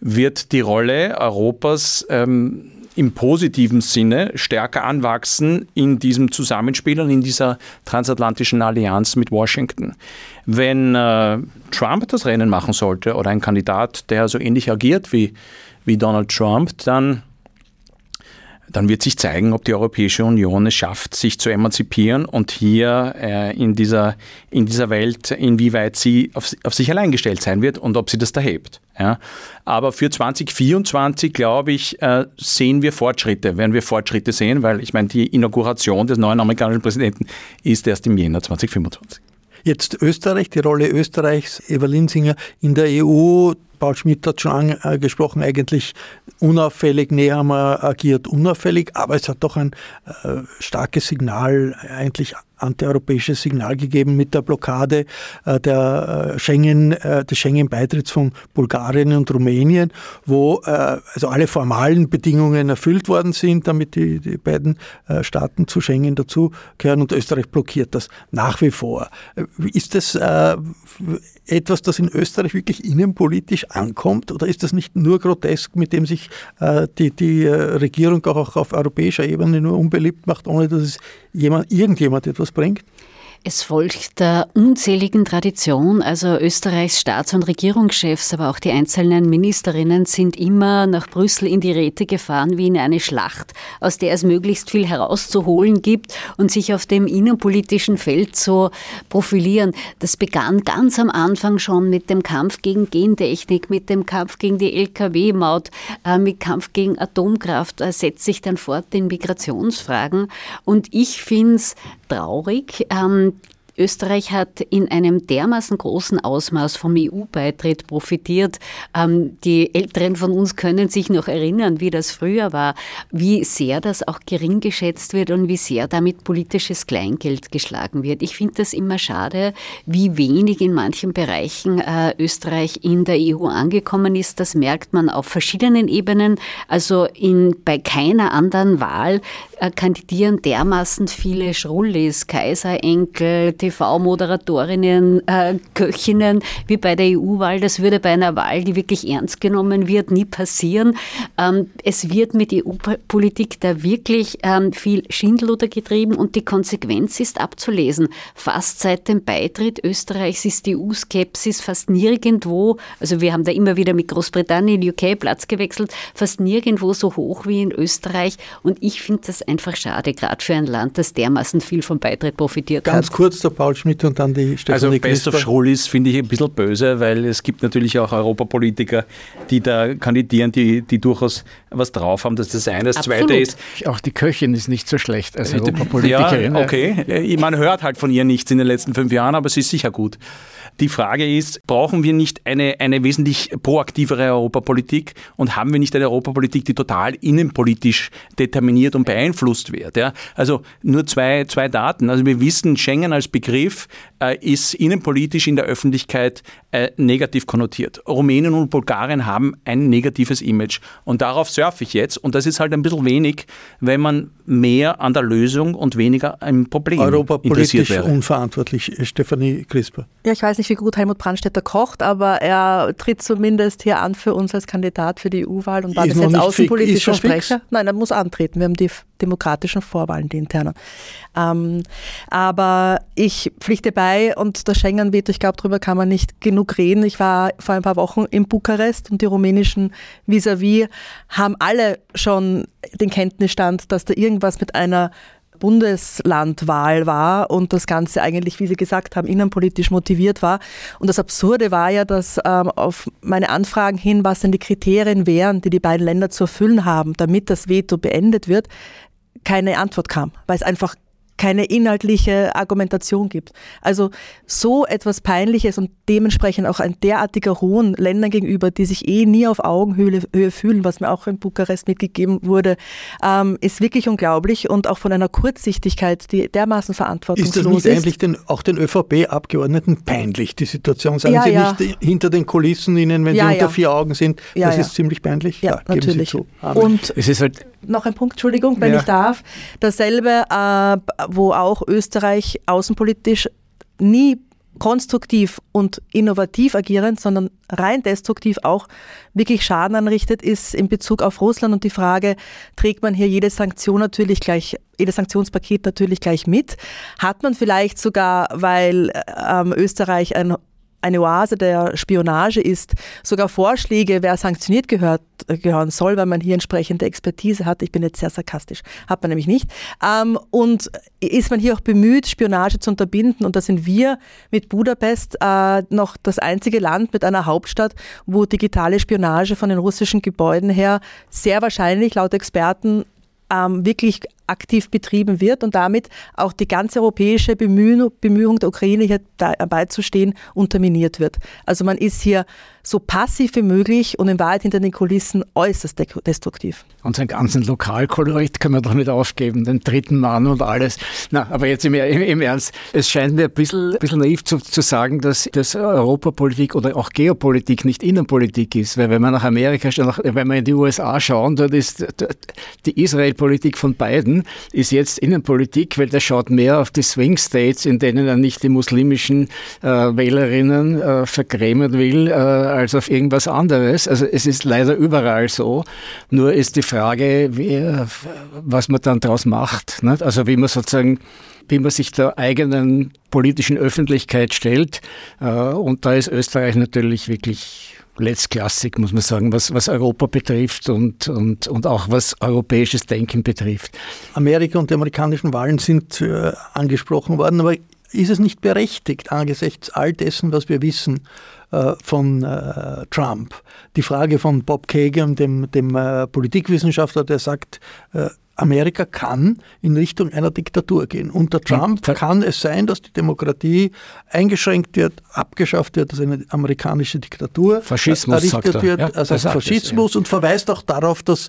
wird die Rolle Europas ähm, im positiven Sinne stärker anwachsen in diesem Zusammenspiel und in dieser transatlantischen Allianz mit Washington. Wenn äh, Trump das Rennen machen sollte oder ein Kandidat, der so ähnlich agiert wie, wie Donald Trump, dann dann wird sich zeigen, ob die Europäische Union es schafft, sich zu emanzipieren und hier äh, in, dieser, in dieser Welt, inwieweit sie auf, auf sich allein gestellt sein wird und ob sie das da hebt. Ja. Aber für 2024, glaube ich, äh, sehen wir Fortschritte, werden wir Fortschritte sehen, weil ich meine, die Inauguration des neuen amerikanischen Präsidenten ist erst im Jänner 2025. Jetzt Österreich, die Rolle Österreichs, Eva Linsinger in der EU. Paul Schmidt hat schon angesprochen, eigentlich unauffällig, wir agiert unauffällig, aber es hat doch ein äh, starkes Signal eigentlich antieuropäisches Signal gegeben mit der Blockade äh, der äh, Schengen, äh, des Schengen-Beitritts von Bulgarien und Rumänien, wo also alle formalen Bedingungen erfüllt worden sind, damit die, die beiden Staaten zu Schengen dazugehören und Österreich blockiert das nach wie vor. Ist das etwas, das in Österreich wirklich innenpolitisch ankommt oder ist das nicht nur grotesk, mit dem sich die, die Regierung auch auf europäischer Ebene nur unbeliebt macht, ohne dass es jemand, irgendjemand etwas bringt? Es folgt der unzähligen Tradition, also Österreichs Staats- und Regierungschefs, aber auch die einzelnen Ministerinnen sind immer nach Brüssel in die Räte gefahren wie in eine Schlacht, aus der es möglichst viel herauszuholen gibt und sich auf dem innenpolitischen Feld zu profilieren. Das begann ganz am Anfang schon mit dem Kampf gegen Gentechnik, mit dem Kampf gegen die Lkw-Maut, äh, mit Kampf gegen Atomkraft, setzt sich dann fort in Migrationsfragen. Und ich finde es traurig, ähm, Österreich hat in einem dermaßen großen Ausmaß vom EU-Beitritt profitiert. Ähm, die Älteren von uns können sich noch erinnern, wie das früher war, wie sehr das auch gering geschätzt wird und wie sehr damit politisches Kleingeld geschlagen wird. Ich finde das immer schade, wie wenig in manchen Bereichen äh, Österreich in der EU angekommen ist. Das merkt man auf verschiedenen Ebenen. Also in, bei keiner anderen Wahl äh, kandidieren dermaßen viele Schrullis, Kaiserenkel, TV-Moderatorinnen, äh, Köchinnen wie bei der EU-Wahl. Das würde bei einer Wahl, die wirklich ernst genommen wird, nie passieren. Ähm, es wird mit EU-Politik da wirklich ähm, viel Schindluder getrieben und die Konsequenz ist abzulesen. Fast seit dem Beitritt Österreichs ist die EU-Skepsis fast nirgendwo, also wir haben da immer wieder mit Großbritannien, UK Platz gewechselt, fast nirgendwo so hoch wie in Österreich. Und ich finde das einfach schade, gerade für ein Land, das dermaßen viel vom Beitritt profitiert Ganz hat. Ganz kurz der Paul Schmidt und dann die Stefanie Also Best Crisper. of Schrulis finde ich ein bisschen böse, weil es gibt natürlich auch Europapolitiker, die da kandidieren, die, die durchaus was drauf haben. Das ist das eine. Das Absolut. zweite ist, Auch die Köchin ist nicht so schlecht als Europapolitikerin. ja, okay. Man hört halt von ihr nichts in den letzten fünf Jahren, aber sie ist sicher gut. Die Frage ist, brauchen wir nicht eine, eine wesentlich proaktivere Europapolitik und haben wir nicht eine Europapolitik, die total innenpolitisch determiniert und beeinflusst wird? Ja? Also nur zwei, zwei Daten. Also wir wissen, Schengen als Begriff äh, ist innenpolitisch in der Öffentlichkeit äh, negativ konnotiert. Rumänien und Bulgarien haben ein negatives Image und darauf surfe ich jetzt und das ist halt ein bisschen wenig, wenn man mehr an der Lösung und weniger am Problem interessiert Europapolitisch wäre. unverantwortlich, Stefanie Crisper. Ja, ich weiß nicht, wie gut Helmut Brandstätter kocht, aber er tritt zumindest hier an für uns als Kandidat für die EU-Wahl und war bis noch jetzt außenpolitischer schon fix? Sprecher. Nein, er muss antreten. Wir haben die demokratischen Vorwahlen, die internen. Ähm, aber ich pflichte bei und das Schengen-Veto, ich glaube, darüber kann man nicht genug reden. Ich war vor ein paar Wochen in Bukarest und die rumänischen vis-à-vis haben alle schon den Kenntnisstand, dass da irgendwas mit einer Bundeslandwahl war und das Ganze eigentlich, wie Sie gesagt haben, innenpolitisch motiviert war. Und das Absurde war ja, dass ähm, auf meine Anfragen hin, was denn die Kriterien wären, die die beiden Länder zu erfüllen haben, damit das Veto beendet wird, keine Antwort kam, weil es einfach keine inhaltliche Argumentation gibt. Also so etwas Peinliches und dementsprechend auch ein derartiger Hohn Ländern gegenüber, die sich eh nie auf Augenhöhe Höhe fühlen, was mir auch in Bukarest mitgegeben wurde, ähm, ist wirklich unglaublich und auch von einer Kurzsichtigkeit, die dermaßen Ist das verantwortungslos nicht ist. eigentlich den, auch den ÖVP-Abgeordneten peinlich, die Situation? Sagen Ja, Sie ja. nicht hinter den Kulissen Ihnen, wenn Ja, Sie unter ja. vier Augen sind? Ja, das ja. ist ziemlich peinlich. Ja, geben Sie natürlich. zu. Und Es ist halt noch ein Punkt, Entschuldigung, wenn Ja. ich darf. Dasselbe, äh, wo auch Österreich außenpolitisch nie konstruktiv und innovativ agieren, sondern rein destruktiv auch wirklich Schaden anrichtet, ist in Bezug auf Russland und die Frage, trägt man hier jede Sanktion natürlich gleich, jedes Sanktionspaket natürlich gleich mit? Hat man vielleicht sogar, weil ähm, Österreich ein eine Oase der Spionage ist, sogar Vorschläge, wer sanktioniert gehört, gehören soll, weil man hier entsprechende Expertise hat. Ich bin jetzt sehr sarkastisch, hat man nämlich nicht. Ähm, und ist man hier auch bemüht, Spionage zu unterbinden. Und da sind wir mit Budapest äh, noch das einzige Land mit einer Hauptstadt, wo digitale Spionage von den russischen Gebäuden her sehr wahrscheinlich laut Experten ähm, wirklich aktiv betrieben wird und damit auch die ganze europäische Bemühung, Bemühung der Ukraine hier dabei stehen unterminiert wird. Also man ist hier so passiv wie möglich und in Wahrheit hinter den Kulissen äußerst destruktiv. Und seinen ganzen Lokalkolorit können wir doch nicht aufgeben, den dritten Mann und alles. Na, aber jetzt im, im, im Ernst, es scheint mir ein bisschen, bisschen naiv zu, zu sagen, dass, dass Europapolitik oder auch Geopolitik nicht Innenpolitik ist. Weil wenn man nach Amerika, wenn wir in die USA schauen, dort ist die Israel-Politik von beiden ist jetzt Innenpolitik, weil der schaut mehr auf die Swing States, in denen er nicht die muslimischen äh, Wählerinnen äh, vergrämen will, äh, als auf irgendwas anderes. Also es ist leider überall so. Nur ist die Frage, wie, was man dann daraus macht. Nicht? Also wie man sozusagen wie man sich der eigenen politischen Öffentlichkeit stellt. Äh, und da ist Österreich natürlich wirklich letztklassig, muss man sagen, was, was Europa betrifft und, und, und auch was europäisches Denken betrifft. Amerika und die amerikanischen Wahlen sind äh, angesprochen worden, aber ist es nicht berechtigt angesichts all dessen, was wir wissen von äh, Trump? Die Frage von Bob Kagan, dem, dem äh, Politikwissenschaftler, der sagt, äh, Amerika kann in Richtung einer Diktatur gehen. Unter Trump kann es sein, dass die Demokratie eingeschränkt wird, abgeschafft wird, dass eine amerikanische Diktatur Faschismus errichtet sagt wird, ja, also Faschismus es, ja. und verweist auch darauf, dass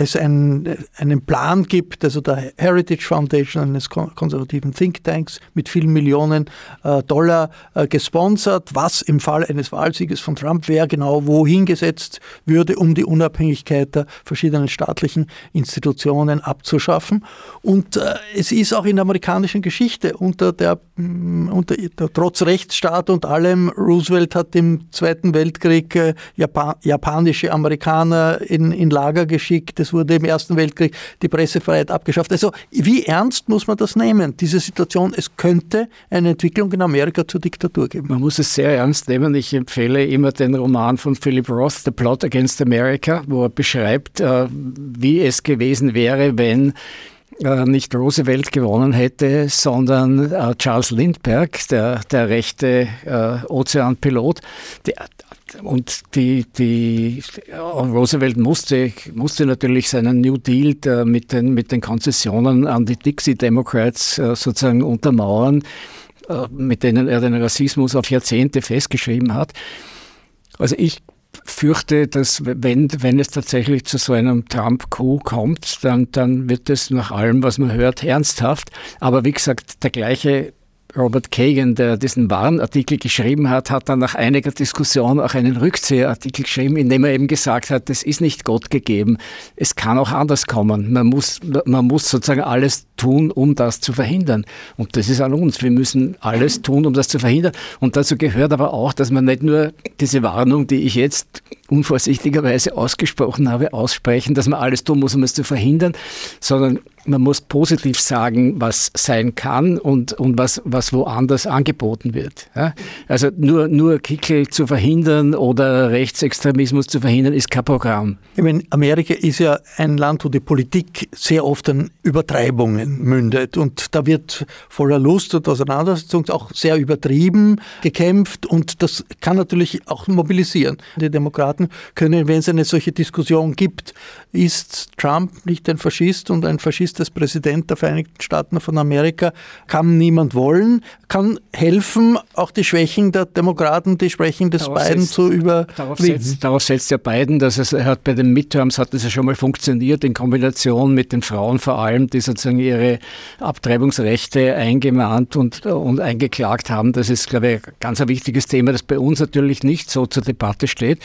es ein, einen Plan gibt, also der Heritage Foundation eines konservativen Thinktanks mit vielen Millionen äh, Dollar äh, gesponsert, was im Fall eines Wahlsieges von Trump wer genau wohin gesetzt würde, um die Unabhängigkeit der verschiedenen staatlichen Institutionen abzuschaffen. Und äh, es ist auch in der amerikanischen Geschichte unter der, mm, unter der trotz Rechtsstaat und allem, Roosevelt hat im Zweiten Weltkrieg äh, Japan, japanische Amerikaner in, in Lager geschickt, es wurde im Ersten Weltkrieg die Pressefreiheit abgeschafft. Also wie ernst muss man das nehmen, diese Situation? Es könnte eine Entwicklung in Amerika zur Diktatur geben. Man muss es sehr ernst nehmen. Ich empfehle immer den Roman von Philip Roth, The Plot Against America, wo er beschreibt, äh, wie es gewesen wäre, wenn äh, nicht Roosevelt gewonnen hätte, sondern äh, Charles Lindbergh, der, der rechte Ozeanpilot. Der, und die, die Roosevelt musste, musste natürlich seinen New Deal äh, mit, den, mit den Konzessionen an die Dixie Democrats äh, sozusagen untermauern, äh, mit denen er den Rassismus auf Jahrzehnte festgeschrieben hat. Also ich fürchte, dass wenn, wenn es tatsächlich zu so einem Trump-Coup kommt, dann, dann wird es nach allem, was man hört, ernsthaft. Aber wie gesagt, der gleiche Robert Kagan, der diesen Warnartikel geschrieben hat, hat dann nach einiger Diskussion auch einen Rückziehartikel geschrieben, in dem er eben gesagt hat, es ist nicht Gott gegeben, es kann auch anders kommen. Man muss, man muss sozusagen alles tun, um das zu verhindern. Und das ist an uns. Wir müssen alles tun, um das zu verhindern. Und dazu gehört aber auch, dass man nicht nur diese Warnung, die ich jetzt unvorsichtigerweise ausgesprochen habe, aussprechen, dass man alles tun muss, um es zu verhindern, sondern man muss positiv sagen, was sein kann und, und was, was woanders angeboten wird. Ja? Also nur, nur Kickel zu verhindern oder Rechtsextremismus zu verhindern, ist kein Programm. Ich meine, Amerika ist ja ein Land, wo die Politik sehr oft an Übertreibungen mündet und da wird voller Lust und Auseinandersetzung auch sehr übertrieben gekämpft und das kann natürlich auch mobilisieren. Die Demokraten können, wenn es eine solche Diskussion gibt, ist Trump nicht ein Faschist und ein Faschist ist Präsident der Vereinigten Staaten von Amerika, kann niemand wollen, kann helfen, auch die Schwächen der Demokraten, die Schwächen des darauf Biden setzt, zu überwinden. Darauf setzt, darauf setzt ja Biden, dass es er hat bei den Midterms hat das ja schon mal funktioniert in Kombination mit den Frauen vor allem, die sozusagen ihre Abtreibungsrechte eingemahnt und, und eingeklagt haben. Das ist, glaube ich, ein ganz ein wichtiges Thema, das bei uns natürlich nicht so zur Debatte steht.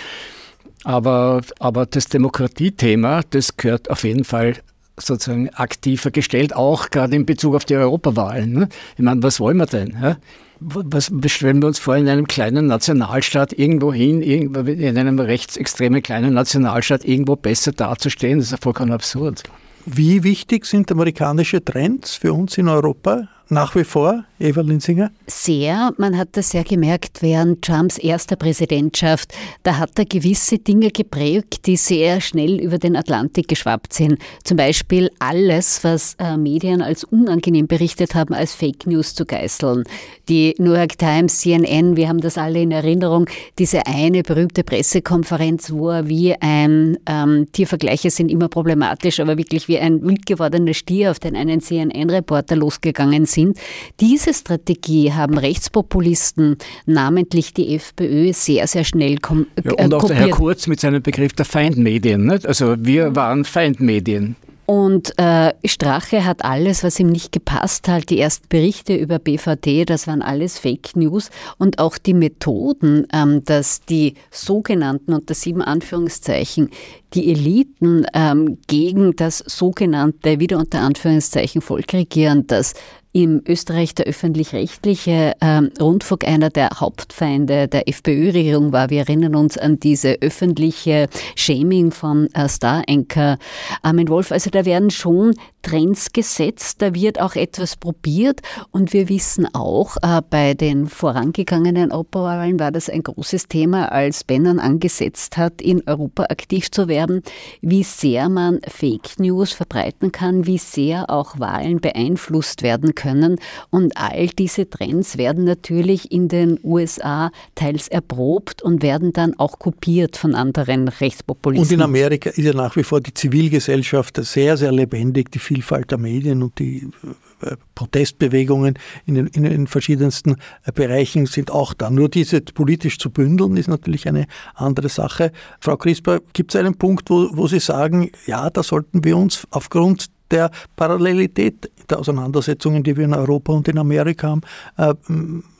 Aber, aber das Demokratiethema, das gehört auf jeden Fall sozusagen aktiver gestellt, auch gerade in Bezug auf die Europawahlen. Ne? Ich meine, was wollen wir denn? Ja? Was stellen wir uns vor, in einem kleinen Nationalstaat irgendwo hin, in einem rechtsextremen kleinen Nationalstaat irgendwo besser dazustehen? Das ist ja vollkommen absurd. Wie wichtig sind amerikanische Trends für uns in Europa? Nach wie vor, Eva Linsinger? Sehr. Man hat das sehr gemerkt während Trumps erster Präsidentschaft. Da hat er gewisse Dinge geprägt, die sehr schnell über den Atlantik geschwappt sind. Zum Beispiel alles, was äh, Medien als unangenehm berichtet haben, als Fake News zu geißeln. Die New York Times, CNN, wir haben das alle in Erinnerung, diese eine berühmte Pressekonferenz, wo er wie ein, ähm, Tiervergleiche sind immer problematisch, aber wirklich wie ein wild gewordener Stier auf den einen CNN-Reporter losgegangen sind. Diese Strategie haben Rechtspopulisten, namentlich die FPÖ, sehr, sehr schnell kom ja, Und auch der Herr Kurz mit seinem Begriff der Feindmedien. Nicht? Also wir waren Feindmedien. Und äh, Strache hat alles, was ihm nicht gepasst hat, die ersten Berichte über BVD, das waren alles Fake News und auch die Methoden, ähm, dass die sogenannten, unter sieben Anführungszeichen, die Eliten ähm, gegen das sogenannte, wieder unter Anführungszeichen, Volk regieren, das im Österreich der öffentlich-rechtliche ähm, Rundfunk einer der Hauptfeinde der FPÖ-Regierung war. Wir erinnern uns an diese öffentliche Shaming von äh, Star-Anchor Armin Wolf. Also da werden schon Trends gesetzt, da wird auch etwas probiert und wir wissen auch, äh, bei den vorangegangenen Europawahlen war das ein großes Thema, als Bannon angesetzt hat, in Europa aktiv zu werden, wie sehr man Fake News verbreiten kann, wie sehr auch Wahlen beeinflusst werden können können. Und all diese Trends werden natürlich in den USA teils erprobt und werden dann auch kopiert von anderen Rechtspopulisten. Und in Amerika ist ja nach wie vor die Zivilgesellschaft sehr, sehr lebendig, die Vielfalt der Medien und die äh, Protestbewegungen in den, in den, verschiedensten äh, Bereichen sind auch da. Nur diese politisch zu bündeln ist natürlich eine andere Sache. Frau Crisper, gibt es einen Punkt, wo, wo Sie sagen, ja, da sollten wir uns aufgrund der Parallelität der Auseinandersetzungen, die wir in Europa und in Amerika haben, äh,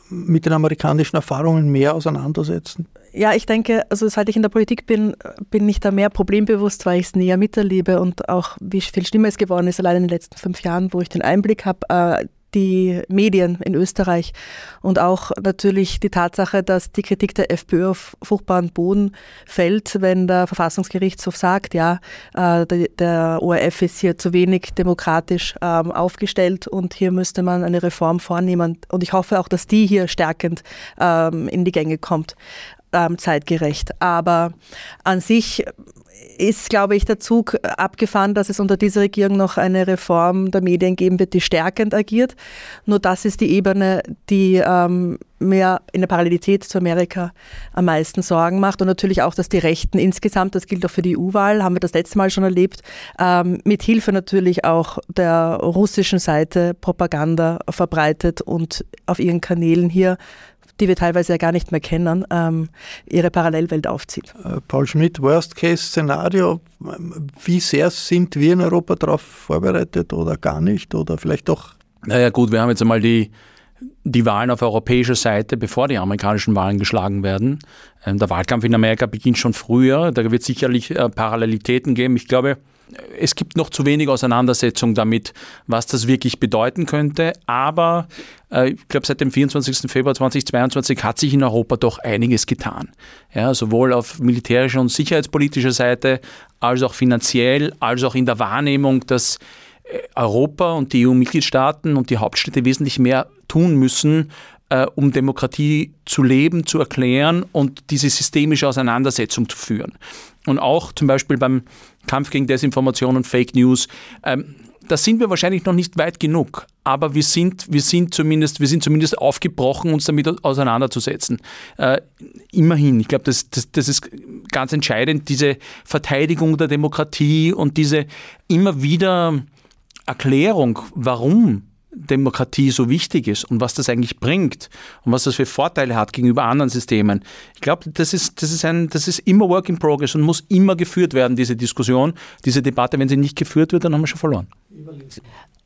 mit den amerikanischen Erfahrungen mehr auseinandersetzen? Ja, ich denke, also seit ich in der Politik bin, bin ich da mehr problembewusst, weil ich es näher miterlebe und auch wie viel schlimmer es geworden ist, allein in den letzten fünf Jahren, wo ich den Einblick habe, äh, die Medien in Österreich und auch natürlich die Tatsache, dass die Kritik der FPÖ auf fruchtbaren Boden fällt, wenn der Verfassungsgerichtshof sagt, ja, äh, der ORF ist hier zu wenig demokratisch ähm, aufgestellt und hier müsste man eine Reform vornehmen. Und ich hoffe auch, dass die hier stärkend ähm, in die Gänge kommt ähm, zeitgerecht. Aber an sich ist, glaube ich, der Zug abgefahren, dass es unter dieser Regierung noch eine Reform der Medien geben wird, die stärkend agiert. Nur das ist die Ebene, die ähm, mehr in der Parallelität zu Amerika am meisten Sorgen macht. Und natürlich auch, dass die Rechten insgesamt, das gilt auch für die EU-Wahl, haben wir das letzte Mal schon erlebt, ähm, mit Hilfe natürlich auch der russischen Seite Propaganda verbreitet und auf ihren Kanälen hier die wir teilweise ja gar nicht mehr kennen, ähm, ihre Parallelwelt aufzieht. Äh, Paul Schmidt, Worst-Case-Szenario, wie sehr sind wir in Europa darauf vorbereitet oder gar nicht oder vielleicht doch? Naja gut, wir haben jetzt einmal die, die Wahlen auf europäischer Seite, bevor die amerikanischen Wahlen geschlagen werden. Ähm, der Wahlkampf in Amerika beginnt schon früher, da wird es sicherlich äh, Parallelitäten geben. Ich glaube, es gibt noch zu wenig Auseinandersetzung damit, was das wirklich bedeuten könnte. Aber äh, ich glaube, seit dem 24. Februar 2022 hat sich in Europa doch einiges getan. Ja, sowohl auf militärischer und sicherheitspolitischer Seite, als auch finanziell, als auch in der Wahrnehmung, dass äh, Europa und die EU-Mitgliedstaaten und die Hauptstädte wesentlich mehr tun müssen, äh, um Demokratie zu leben, zu erklären und diese systemische Auseinandersetzung zu führen. Und auch zum Beispiel beim Kampf gegen Desinformation und Fake News. Ähm, da sind wir wahrscheinlich noch nicht weit genug, aber wir sind, wir sind, zumindest, wir sind zumindest aufgebrochen, uns damit auseinanderzusetzen. Äh, immerhin, ich glaube, das, das, das ist ganz entscheidend, diese Verteidigung der Demokratie und diese immer wieder Erklärung, warum Demokratie so wichtig ist und was das eigentlich bringt und was das für Vorteile hat gegenüber anderen Systemen. Ich glaube, das ist, das, ist das ist immer Work in Progress und muss immer geführt werden, diese Diskussion, diese Debatte. Wenn sie nicht geführt wird, dann haben wir schon verloren.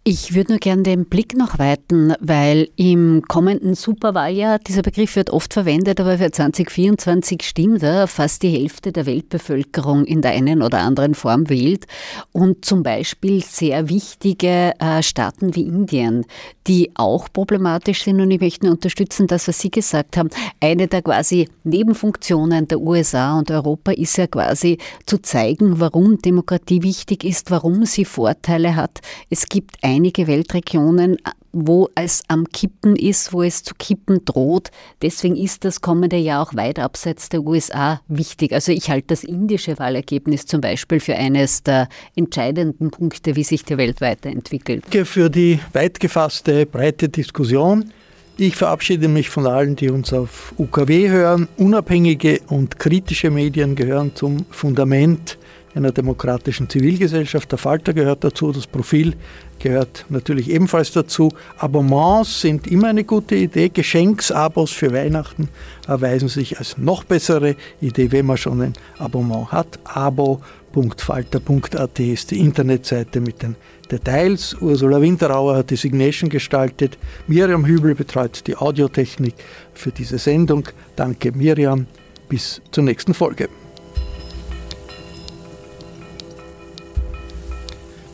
Ich würde nur gerne den Blick noch weiten, weil im kommenden Superwahljahr, dieser Begriff wird oft verwendet, aber für 2024 stimmt er, fast die Hälfte der Weltbevölkerung in der einen oder anderen Form wählt. Und zum Beispiel sehr wichtige äh, Staaten wie Indien, die auch problematisch sind. Und ich möchte nur unterstützen, das, was Sie gesagt haben. Eine der quasi Nebenfunktionen der USA und Europa ist ja quasi zu zeigen, warum Demokratie wichtig ist, warum sie Vorteile hat. Es gibt einige Weltregionen, wo es am Kippen ist, wo es zu kippen droht. Deswegen ist das kommende Jahr auch weit abseits der USA wichtig. Also ich halte das indische Wahlergebnis zum Beispiel für eines der entscheidenden Punkte, wie sich die Welt weiterentwickelt. Danke für die weit gefasste, breite Diskussion. Ich verabschiede mich von allen, die uns auf UKW hören. Unabhängige und kritische Medien gehören zum Fundament einer demokratischen Zivilgesellschaft. Der Falter gehört dazu, das Profil gehört natürlich ebenfalls dazu. Abonnements sind immer eine gute Idee. Geschenksabos für Weihnachten erweisen sich als noch bessere Idee, wenn man schon ein Abonnement hat. abo.falter.at ist die Internetseite mit den Details. Ursula Winterauer hat die Signation gestaltet. Miriam Hübel betreut die Audiotechnik für diese Sendung. Danke Miriam. Bis zur nächsten Folge.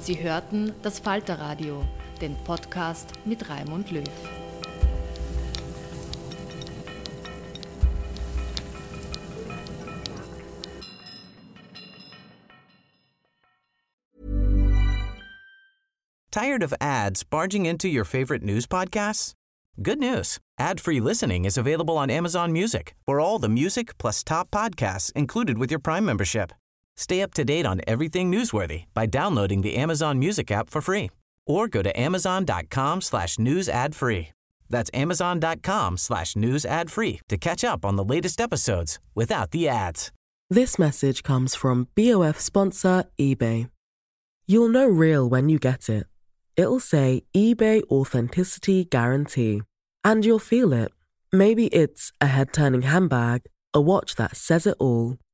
Sie hörten das Falterradio, den Podcast mit Raimund Löw. Tired of ads barging into your favorite news podcasts? Good news. Ad-free listening is available on Amazon Music. For all the music plus top podcasts included with your Prime membership. Stay up to date on everything newsworthy by downloading the Amazon Music app for free or go to amazon.com slash news ad free. That's amazon.com slash news ad free to catch up on the latest episodes without the ads. This message comes from BOF sponsor eBay. You'll know real when you get it. It'll say eBay Authenticity Guarantee. And you'll feel it. Maybe it's a head turning handbag, a watch that says it all